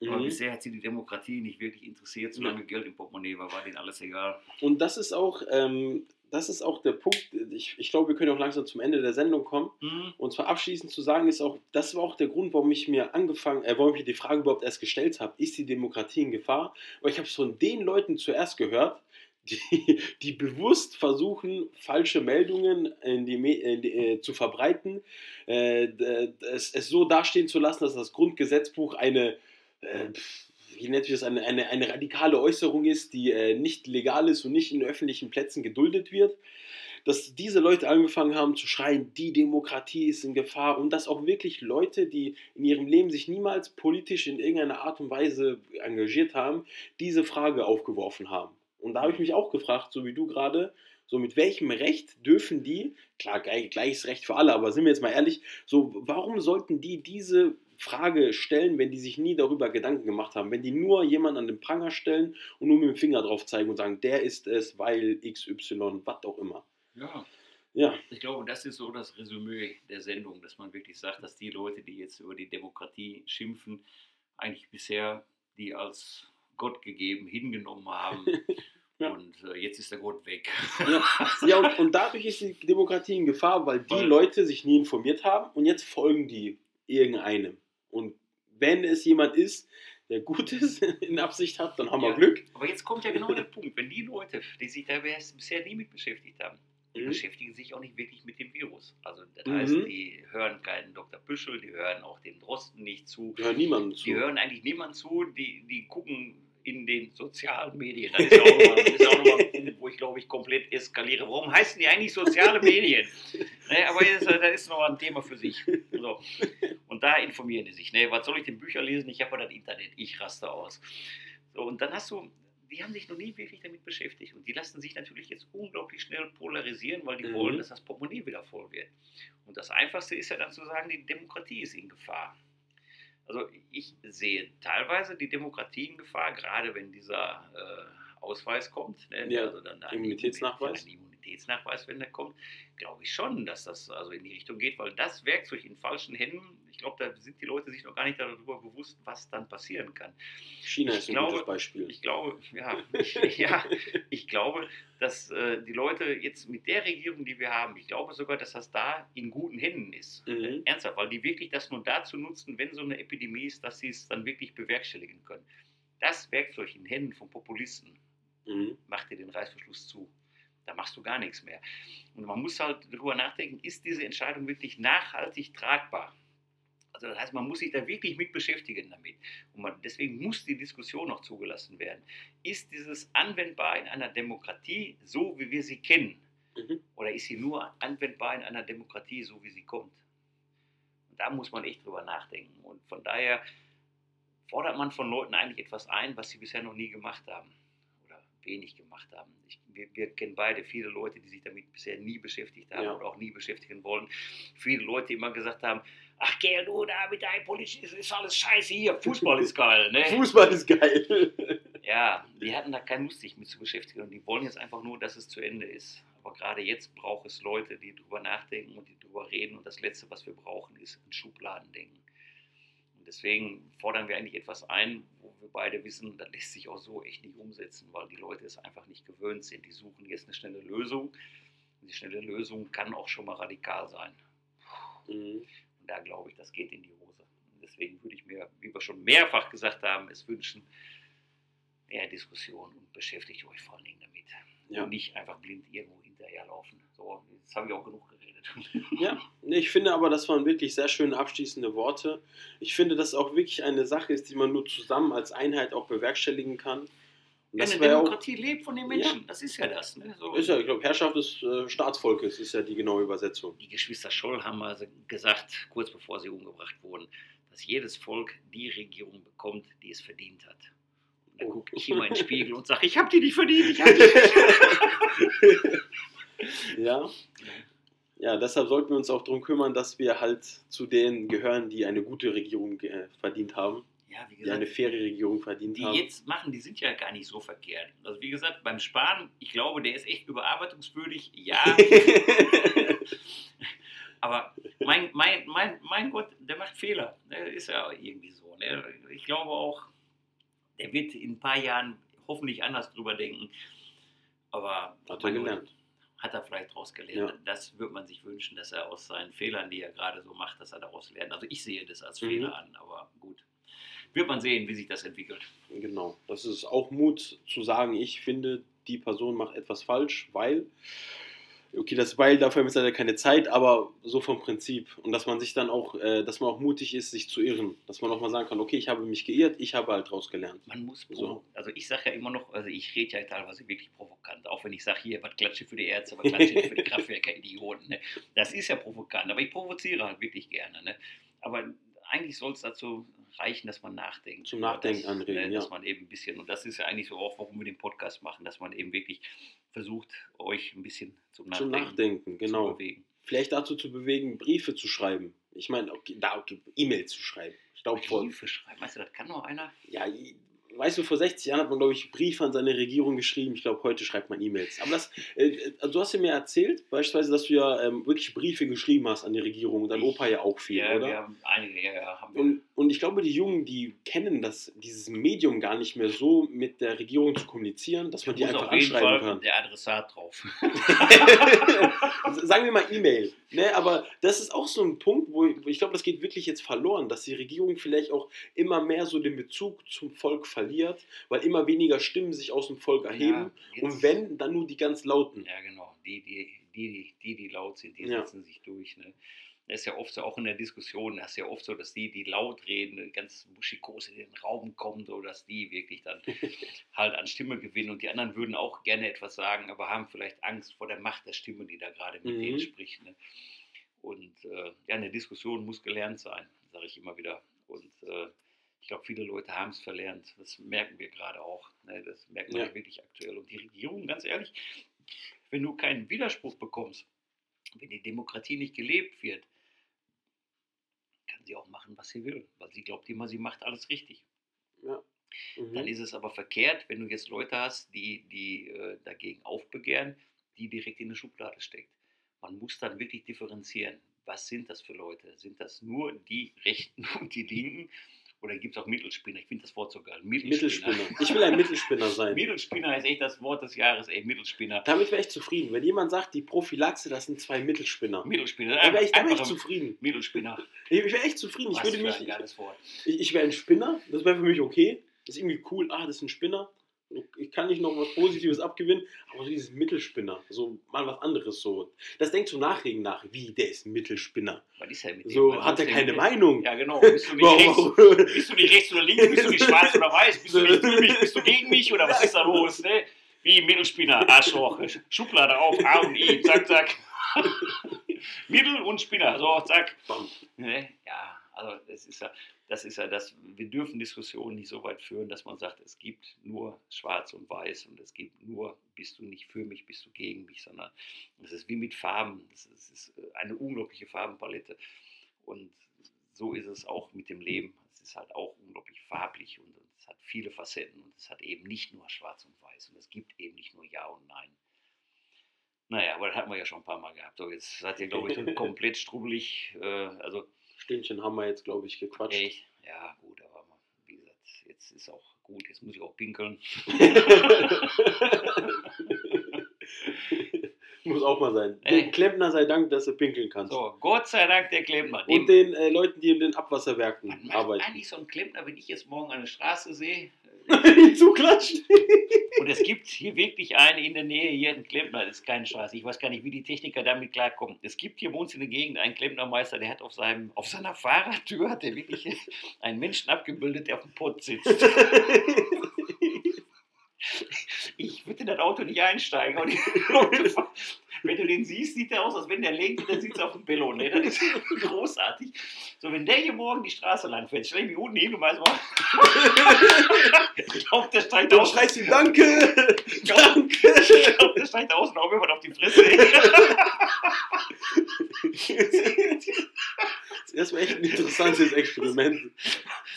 S1: Aber
S2: Mhm.
S1: bisher hat sie die Demokratie nicht wirklich interessiert, solange Geld im Portemonnaie war, war denen alles egal.
S2: Und das ist auch, ähm, das ist auch der Punkt. Ich, ich glaube, wir können auch langsam zum Ende der Sendung kommen.
S1: Hm,
S2: Und zwar abschließend zu sagen, ist auch, das war auch der Grund, warum ich mir angefangen, äh, warum ich mir die Frage überhaupt erst gestellt habe, ist die Demokratie in Gefahr? Weil ich habe es von den Leuten zuerst gehört, die, die bewusst versuchen, falsche Meldungen in die, in die, äh, zu verbreiten, äh, es, es, so dastehen zu lassen, dass das Grundgesetzbuch eine, äh, wie nennt sich das, eine, eine, eine radikale Äußerung ist, die äh, nicht legal ist und nicht in öffentlichen Plätzen geduldet wird. Dass diese Leute angefangen haben zu schreien, die Demokratie ist in Gefahr und dass auch wirklich Leute, die in ihrem Leben sich niemals politisch in irgendeiner Art und Weise engagiert haben, diese Frage aufgeworfen haben. Und da habe ich mich auch gefragt, so wie du gerade, so mit welchem Recht dürfen die, klar, gleiches Recht für alle, aber sind wir jetzt mal ehrlich, so warum sollten die diese Frage stellen, wenn die sich nie darüber Gedanken gemacht haben, wenn die nur jemanden an den Pranger stellen und nur mit dem Finger drauf zeigen und sagen, der ist es, weil XY, was auch immer.
S1: Ja. Ja. Ich glaube, das ist so das Resümee der Sendung, dass man wirklich sagt, dass die Leute, die jetzt über die Demokratie schimpfen, eigentlich bisher die als Gott gegeben hingenommen haben. Ja. Und äh, jetzt ist der Gott weg.
S2: Ja, ja und, und, dadurch ist die Demokratie in Gefahr, weil die weil, Leute sich nie informiert haben und jetzt folgen die irgendeinem. Und wenn es jemand ist, der Gutes in Absicht hat, dann haben ja. wir Glück.
S1: Aber jetzt kommt ja genau der Punkt, wenn die Leute, die sich da bisher nie mit beschäftigt haben, die mhm. beschäftigen sich auch nicht wirklich mit dem Virus. Also das mhm. heißt, die hören keinen Dr. Büschel, die hören auch den Drosten nicht zu.
S2: Die hören niemanden zu.
S1: Die hören eigentlich niemanden zu, die, die gucken in den sozialen Medien. Das ist auch nochmal, ein Punkt, wo ich glaube ich komplett eskaliere. Warum heißen die eigentlich soziale Medien? ne, aber das, das ist noch ein Thema für sich. So. Und da informieren die sich. Ne, was soll ich denn Bücher lesen? Ich habe ja das Internet, ich raste aus. So, und dann hast du, die haben sich noch nie wirklich damit beschäftigt. Und die lassen sich natürlich jetzt unglaublich schnell polarisieren, weil die mhm. wollen, dass das Portemonnaie wieder voll wird. Und das Einfachste ist ja dann zu sagen, die Demokratie ist in Gefahr. Also ich sehe teilweise die Demokratie in Gefahr, gerade wenn dieser äh, Ausweis kommt. Ne?
S2: Ja, also dann Immunitätsnachweis.
S1: Ein Immunitätsnachweis, wenn der kommt, glaube ich schon, dass das also in die Richtung geht, weil das Werkzeug in falschen Händen, ich glaube, da sind die Leute sich noch gar nicht darüber bewusst, was dann passieren kann.
S2: China ich ist ein
S1: glaube,
S2: gutes Beispiel.
S1: Ich glaube, ja, ich, ja, ich glaube, dass äh, die Leute jetzt mit der Regierung, die wir haben, ich glaube sogar, dass das da in guten Händen ist. Mhm. Ernsthaft, weil die wirklich das nur dazu nutzen, wenn so eine Epidemie ist, dass sie es dann wirklich bewerkstelligen können. Das Werkzeug in Händen von Populisten mhm. macht dir den Reißverschluss zu. Da machst du gar nichts mehr. Und man muss halt darüber nachdenken, ist diese Entscheidung wirklich nachhaltig tragbar? Also das heißt, man muss sich da wirklich mit beschäftigen damit. Und man, deswegen muss die Diskussion noch zugelassen werden. Ist dieses anwendbar in einer Demokratie so, wie wir sie kennen? Mhm. Oder ist sie nur anwendbar in einer Demokratie, so wie sie kommt? Und da muss man echt drüber nachdenken. Und von daher fordert man von Leuten eigentlich etwas ein, was sie bisher noch nie gemacht haben wenig gemacht haben. Ich, wir, wir, kennen beide viele Leute, die sich damit bisher nie beschäftigt haben ja. und auch nie beschäftigen wollen. Viele Leute, die immer gesagt haben, ach geh du da mit deinem Politischen, ist alles scheiße hier, Fußball ist geil. Ne?
S2: Fußball ist geil.
S1: ja, die hatten da keine Lust, sich mit zu beschäftigen und die wollen jetzt einfach nur, dass es zu Ende ist. Aber gerade jetzt braucht es Leute, die drüber nachdenken und die drüber reden und das Letzte, was wir brauchen, ist ein Schubladendenken. Deswegen fordern wir eigentlich etwas ein, wo wir beide wissen, das lässt sich auch so echt nicht umsetzen, weil die Leute es einfach nicht gewöhnt sind. Die suchen jetzt eine schnelle Lösung. Und die schnelle Lösung kann auch schon mal radikal sein. Mhm. Und da glaube ich, das geht in die Hose. Und deswegen würde ich mir, wie wir schon mehrfach gesagt haben, es wünschen, mehr Diskussion und beschäftigt euch vor allen Dingen damit. Ja. Und nicht einfach blind irgendwo hinterherlaufen. So, jetzt habe ich auch genug geredet.
S2: Ja, ich finde aber, das waren wirklich sehr schöne abschließende Worte. Ich finde, dass es auch wirklich eine Sache ist, die man nur zusammen als Einheit auch bewerkstelligen kann.
S1: Und eine Demokratie auch, lebt von den Menschen, ja. das ist ja das. Ne?
S2: So. Ist ja, ich glaube, Herrschaft des äh, Staatsvolkes ist ja die genaue Übersetzung.
S1: Die Geschwister Scholl haben mal gesagt, kurz bevor sie umgebracht wurden, dass jedes Volk die Regierung bekommt, die es verdient hat. Und dann oh. gucke ich immer in den Spiegel und sage, ich habe die nicht verdient, ich habe die
S2: nicht Ja, ja, deshalb sollten wir uns auch darum kümmern, dass wir halt zu denen gehören, die eine gute Regierung äh, verdient haben. Ja, wie gesagt, die eine faire Regierung verdient
S1: die
S2: haben.
S1: Die jetzt machen, die sind ja gar nicht so verkehrt. Also wie gesagt, beim Sparen, ich glaube, der ist echt überarbeitungswürdig, ja. Aber mein, mein, mein, mein Gott, der macht Fehler. Der ne, ist ja irgendwie so. Ne? Ich glaube auch, der wird in ein paar Jahren hoffentlich anders drüber denken. Aber
S2: hat er gelernt
S1: hat er vielleicht daraus gelernt. Ja. Das würde man sich wünschen, dass er aus seinen Fehlern, die er gerade so macht, dass er daraus lernt. Also ich sehe das als mhm. Fehler an, aber gut. Wird man sehen, wie sich das entwickelt.
S2: Genau. Das ist auch Mut zu sagen, ich finde, die Person macht etwas falsch, weil okay, das Weil, dafür haben wir leider keine Zeit, aber so vom Prinzip. Und dass man sich dann auch, äh, dass man auch mutig ist, sich zu irren. Dass man auch mal sagen kann, okay, ich habe mich geirrt, ich habe halt draus gelernt.
S1: Man muss, so. also ich sage ja immer noch, also ich rede ja teilweise wirklich provokant, auch wenn ich sage, hier, was klatsche für die Ärzte, was klatsche für die Kraftwerker, Idioten. Ne? Das ist ja provokant, aber ich provoziere halt wirklich gerne. Ne? Aber eigentlich soll es dazu reichen, dass man nachdenkt.
S2: Zum Nachdenken
S1: das,
S2: anregen,
S1: ne, Dass
S2: ja.
S1: man eben ein bisschen, und das ist ja eigentlich so auch, warum wir den Podcast machen, dass man eben wirklich versucht, euch ein bisschen zum Nachdenken,
S2: Zum Nachdenken, genau.
S1: zu bewegen.
S2: Vielleicht dazu zu bewegen, Briefe zu schreiben. Ich meine, okay, da okay, E-Mails zu schreiben. Vor,
S1: Briefe schreiben, weißt du, das kann noch einer?
S2: ja, weißt du, vor 60 Jahren hat man, glaube ich, Briefe an seine Regierung geschrieben. Ich glaube, heute schreibt man E-Mails. Aber das, äh, also du hast ja mir erzählt, beispielsweise, dass du ja ähm, wirklich Briefe geschrieben hast an die Regierung und dein
S1: Ich-
S2: Opa ja auch viel,
S1: ja,
S2: oder?
S1: wir haben einige, ja, ja, haben wir.
S2: Und, und ich glaube, die Jungen, die kennen das, dieses Medium gar nicht mehr so mit der Regierung zu kommunizieren, dass man die
S1: Muss
S2: einfach
S1: auf jeden
S2: anschreiben
S1: Fall
S2: kann.
S1: der Adressat drauf.
S2: Sagen wir mal E-Mail. Ne, aber das ist auch so ein Punkt, wo ich, wo ich glaube, das geht wirklich jetzt verloren, dass die Regierung vielleicht auch immer mehr so den Bezug zum Volk verliert, weil immer weniger Stimmen sich aus dem Volk erheben.
S1: Ja,
S2: und wenn, dann nur die ganz lauten.
S1: Ja, genau. Die, die, die, die, die laut sind, die
S2: Ja.
S1: setzen sich durch. Ne? Das ist ja oft so, auch in der Diskussion, das ist ja oft so, dass die, die laut reden, ganz buschikos in den Raum kommen, so dass die wirklich dann halt an Stimme gewinnen und die anderen würden auch gerne etwas sagen, aber haben vielleicht Angst vor der Macht der Stimme, die da gerade mit
S2: Mhm.
S1: denen spricht. Ne? Und äh, ja, eine Diskussion muss gelernt sein, sage ich immer wieder. Und äh, ich glaube, viele Leute haben es verlernt. Das merken wir gerade auch. Ne? Das merkt man
S2: Ja.
S1: ja wirklich aktuell. Und die Regierung, ganz ehrlich, wenn du keinen Widerspruch bekommst, wenn die Demokratie nicht gelebt wird, kann sie auch machen, was sie will, weil sie glaubt immer, sie macht alles richtig.
S2: Mhm.
S1: Dann ist es aber verkehrt, wenn du jetzt Leute hast, die, die äh, dagegen aufbegehren, die direkt in eine Schublade steckt. Man muss dann wirklich differenzieren. Was sind das für Leute? Sind das nur die Rechten und die Linken? Oder gibt es auch Mittelspinner? Ich finde das Wort so geil.
S2: Mittelspinner. Ich will ein Mittelspinner sein.
S1: Mittelspinner ist echt das Wort des Jahres, ey, Mittelspinner.
S2: Damit wäre ich zufrieden. Wenn jemand sagt, die Prophylaxe, das sind zwei Mittelspinner.
S1: Mittelspinner.
S2: Dann wäre ich, wär ich zufrieden.
S1: Mittelspinner.
S2: Ich, ich wäre echt zufrieden. Ich
S1: Was
S2: würde
S1: für
S2: mich,
S1: ein geiles Wort.
S2: Ich, ich wäre ein Spinner, das wäre für mich okay. Das ist irgendwie cool, ah, das ist ein Spinner. Ich kann nicht noch was Positives abgewinnen, aber so dieses Mittelspinner, so mal was anderes so. Das denkt so Nachregen nach, wie, der ist Mittelspinner.
S1: Was ist ja mit dem?
S2: So
S1: Was
S2: hat er keine Meinung.
S1: Ja, genau. Bist du nicht rechts?
S2: Warum?
S1: Bist du nicht rechts oder links? Bist du nicht schwarz oder weiß? Bist du nicht für mich? Bist du gegen mich? Oder was ist da los? Ne? Wie Mittelspinner, Arschloch, Schublade auf, A und I, zack, zack. Mittel und Spinner, so, zack.
S2: Bam.
S1: Ne? Ja, also das ist ja, das ist ja das, wir dürfen Diskussionen nicht so weit führen, dass man sagt, es gibt nur schwarz und weiß und es gibt nur, bist du nicht für mich, bist du gegen mich, sondern es ist wie mit Farben, es ist, eine unglaubliche Farbenpalette und so ist es auch mit dem Leben. Es ist halt auch unglaublich farblich und es hat viele Facetten und es hat eben nicht nur schwarz und weiß und es gibt eben nicht nur Ja und Nein. Naja, aber das hatten wir ja schon ein paar Mal gehabt. So, jetzt seid ihr, glaube ich, komplett strubbelig. Äh, also
S2: Stündchen haben wir jetzt, glaube ich, gequatscht.
S1: Echt? Ja, gut, aber wie gesagt, jetzt ist auch gut, jetzt muss ich auch pinkeln.
S2: Muss auch mal sein.
S1: Ey.
S2: Dem Klempner sei Dank, dass du pinkeln kannst.
S1: So, Gott sei Dank der Klempner.
S2: Und den äh, Leuten, die in den Abwasserwerken
S1: was macht
S2: arbeiten.
S1: eigentlich so ein Klempner, wenn ich jetzt morgen eine Straße sehe?
S2: Zuklatscht.
S1: Und es gibt hier wirklich einen in der Nähe, hier einen Klempner, das ist kein Scheiß. Ich weiß gar nicht, wie die Techniker damit klarkommen. Es gibt hier bei uns in der Gegend einen Klempnermeister, der hat auf, seinem, auf seiner Fahrradtür hat der wirklich einen Menschen abgebildet, der auf dem Pott sitzt. Ich würde in das Auto nicht einsteigen. Und wenn du den siehst, sieht der aus, als wenn der lenkt und der sitzt auf dem Bello. Ne? Das ist großartig. So, wenn der hier morgen die Straße lang fährt, stell ich mich unten hin und weiß mal. ich glaube, der steigt
S2: Dann
S1: aus.
S2: schreist du Danke.
S1: Danke. Ich glaube, der steigt aus und haut mir was auf die Fresse.
S2: Das war echt ein interessantes Experiment.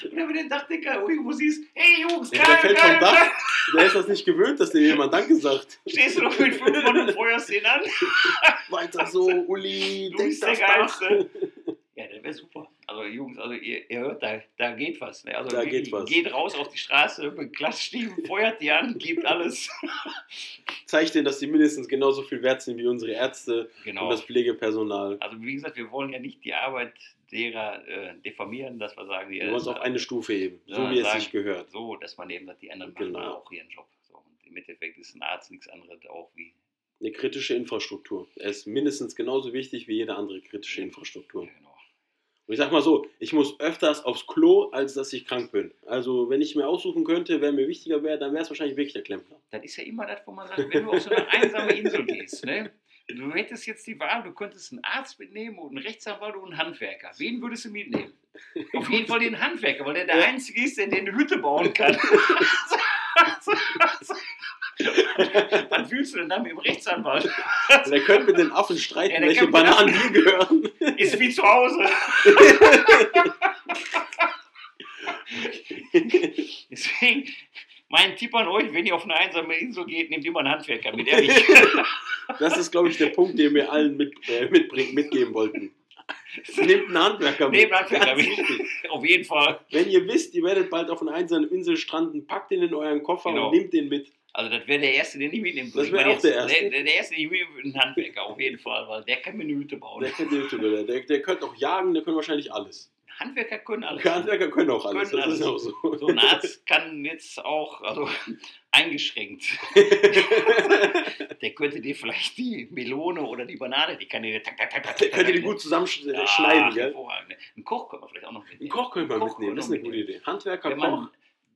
S1: Und wenn du den Dachdecker irgendwo siehst, hey Jungs,
S2: Ja, der
S1: geil,
S2: fällt
S1: geil,
S2: vom Dach. Der ist das nicht gewöhnt, dass dir jemand Danke sagt.
S1: Stehst du noch mit fünf feuerst den an?
S2: Weiter so, Uli,
S1: Du bist der. Geilste. Wäre super. Also Jungs, also ihr, ihr hört, da, da geht was. Ne? Also
S2: Da geht was.
S1: Geht raus auf die Straße, mit Glassstiefel, feuert die an, gibt alles.
S2: Zeigt denen, dass die mindestens genauso viel wert sind wie unsere Ärzte und
S1: Genau.
S2: das Pflegepersonal.
S1: Also wie gesagt, wir wollen ja nicht die Arbeit derer äh, diffamieren, dass wir sagen,
S2: Wir wollen es auf eine Stufe heben, so wie es
S1: sagen-
S2: sich gehört.
S1: so, dass man eben sagt, die anderen machen
S2: Genau.
S1: auch ihren Job. So, und im Endeffekt ist ein Arzt nichts anderes auch wie.
S2: Eine kritische Infrastruktur. Er ist mindestens genauso wichtig wie jede andere kritische Infrastruktur.
S1: Ja, genau.
S2: Und ich sag mal so, ich muss öfters aufs Klo, als dass ich krank bin. Also, wenn ich mir aussuchen könnte, wer mir wichtiger wäre, dann wäre es wahrscheinlich wirklich der Klempner.
S1: Das ist ja immer das, wo man sagt, wenn du auf so eine einsame Insel gehst, ne? Du hättest jetzt die Wahl, du könntest einen Arzt mitnehmen und einen Rechtsanwalt und einen Handwerker. Wen würdest du mitnehmen? Auf jeden Fall den Handwerker, weil der der. Einzige ist, der eine Hütte bauen kann. Was willst du denn dann mit dem Rechtsanwalt?
S2: Der könnte mit den Affen streiten,
S1: Ja,
S2: welche Bananen mir gehören.
S1: Ist wie zu Hause. Deswegen, mein Tipp an euch, wenn ihr auf eine einsame Insel geht, nehmt immer einen Handwerker mit, ehrlich.
S2: Das ist, glaube ich, der Punkt, den wir allen mit, äh, mitgeben wollten. Nehmt einen Handwerker mit.
S1: Nehmt einen Handwerker mit. Auf jeden Fall.
S2: Wenn ihr wisst, ihr werdet bald auf einer einsamen Insel stranden, packt den in euren Koffer
S1: Genau.
S2: und nehmt den mit.
S1: Also das wäre der Erste, den ich mitnehmen
S2: Das
S1: Ich
S2: wär
S1: meine
S2: auch der Erste.
S1: Der, der, der Erste, den ich mitnehmen würde, ein Handwerker, auf jeden Fall, weil der kann mir eine Hütte bauen.
S2: Der, die Hütte, der, der, der könnte auch jagen, der könnte wahrscheinlich alles.
S1: Handwerker können alles.
S2: Handwerker können auch alles.
S1: Können
S2: das ist auch
S1: alles.
S2: so.
S1: So ein Arzt kann jetzt auch, also eingeschränkt. Der könnte dir vielleicht die Melone oder die Banane, die kann dir tak, tak, tak, tak,
S2: Der könnte die gut zusammenschneiden,
S1: Ja,
S2: gell?
S1: Ein Koch können wir vielleicht auch noch mitnehmen.
S2: Koch könnte man
S1: Koch
S2: mitnehmen, das ist
S1: können
S2: eine
S1: wir
S2: gute Idee. Handwerker, Koch.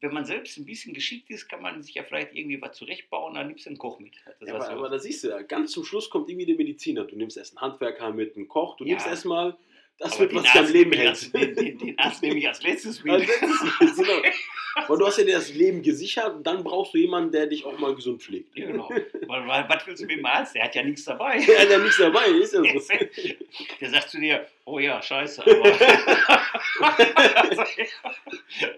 S1: Wenn man selbst ein bisschen geschickt ist, kann man sich ja vielleicht irgendwie was zurechtbauen, dann nimmst du einen Koch mit. Das
S2: Ja, aber, aber da siehst du ja, ganz zum Schluss kommt irgendwie der Mediziner. Du nimmst erst einen Handwerker mit, einen Koch, du
S1: Ja.
S2: nimmst erstmal, das
S1: Aber
S2: wird was dein Leben hält.
S1: Den, den, den Arzt nehme ich als letztes mit.
S2: Als letztes, genau. Weil du hast ja dir das Leben gesichert dann brauchst du jemanden, der dich auch mal gesund pflegt.
S1: Ja, genau. Weil, weil, was willst du mit dem Arzt? Der hat ja nichts dabei.
S2: Der hat ja nichts dabei, ist ja so.
S1: Der sagt zu dir, oh ja, scheiße, aber.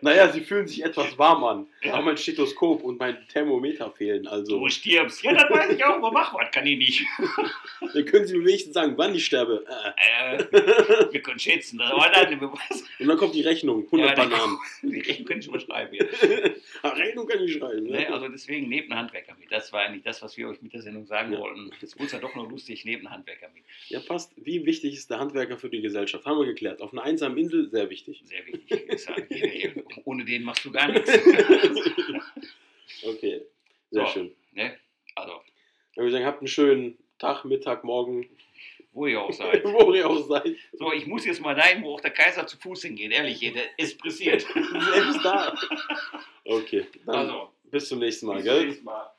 S2: Naja, sie fühlen sich etwas warm an.
S1: Ja.
S2: Auch mein Stethoskop und mein Thermometer fehlen. Also,
S1: du stirbst. Ja, das weiß ich auch, aber mach was, kann ich nicht.
S2: dann können sie mir wenigstens sagen, wann ich sterbe. Äh.
S1: Wir können schätzen, das aber dann,
S2: Und dann kommt die Rechnung, 100
S1: Ja,
S2: Bananen.
S1: die Rechnung können schon mal
S2: Ah, Rechnung kann ich schreiben. Ne?
S1: Ne, also deswegen nehmt einen Handwerker mit. Das war eigentlich das, was wir euch mit der Sendung sagen
S2: Ja.
S1: wollten. Jetzt wurde es ja doch noch lustig, nehmt einen Handwerker mit.
S2: Ja, passt. Wie wichtig ist der Handwerker für die Gesellschaft? Haben wir geklärt. Auf einer einsamen Insel sehr wichtig.
S1: Sehr wichtig. Ohne den machst du gar nichts.
S2: Okay, sehr
S1: So.
S2: schön.
S1: Ne? Also,
S2: Dann würde ich sagen, habt einen schönen Tag, Mittag, Morgen,
S1: wo ihr auch seid.
S2: wo ihr auch seid.
S1: So, ich muss jetzt mal dahin, wo auch der Kaiser zu Fuß hingeht. Ehrlich, der ist pressiert.
S2: Selbst da. Okay, dann
S1: Also,
S2: bis zum nächsten Mal,
S1: bis zum
S2: gell?
S1: nächsten Mal.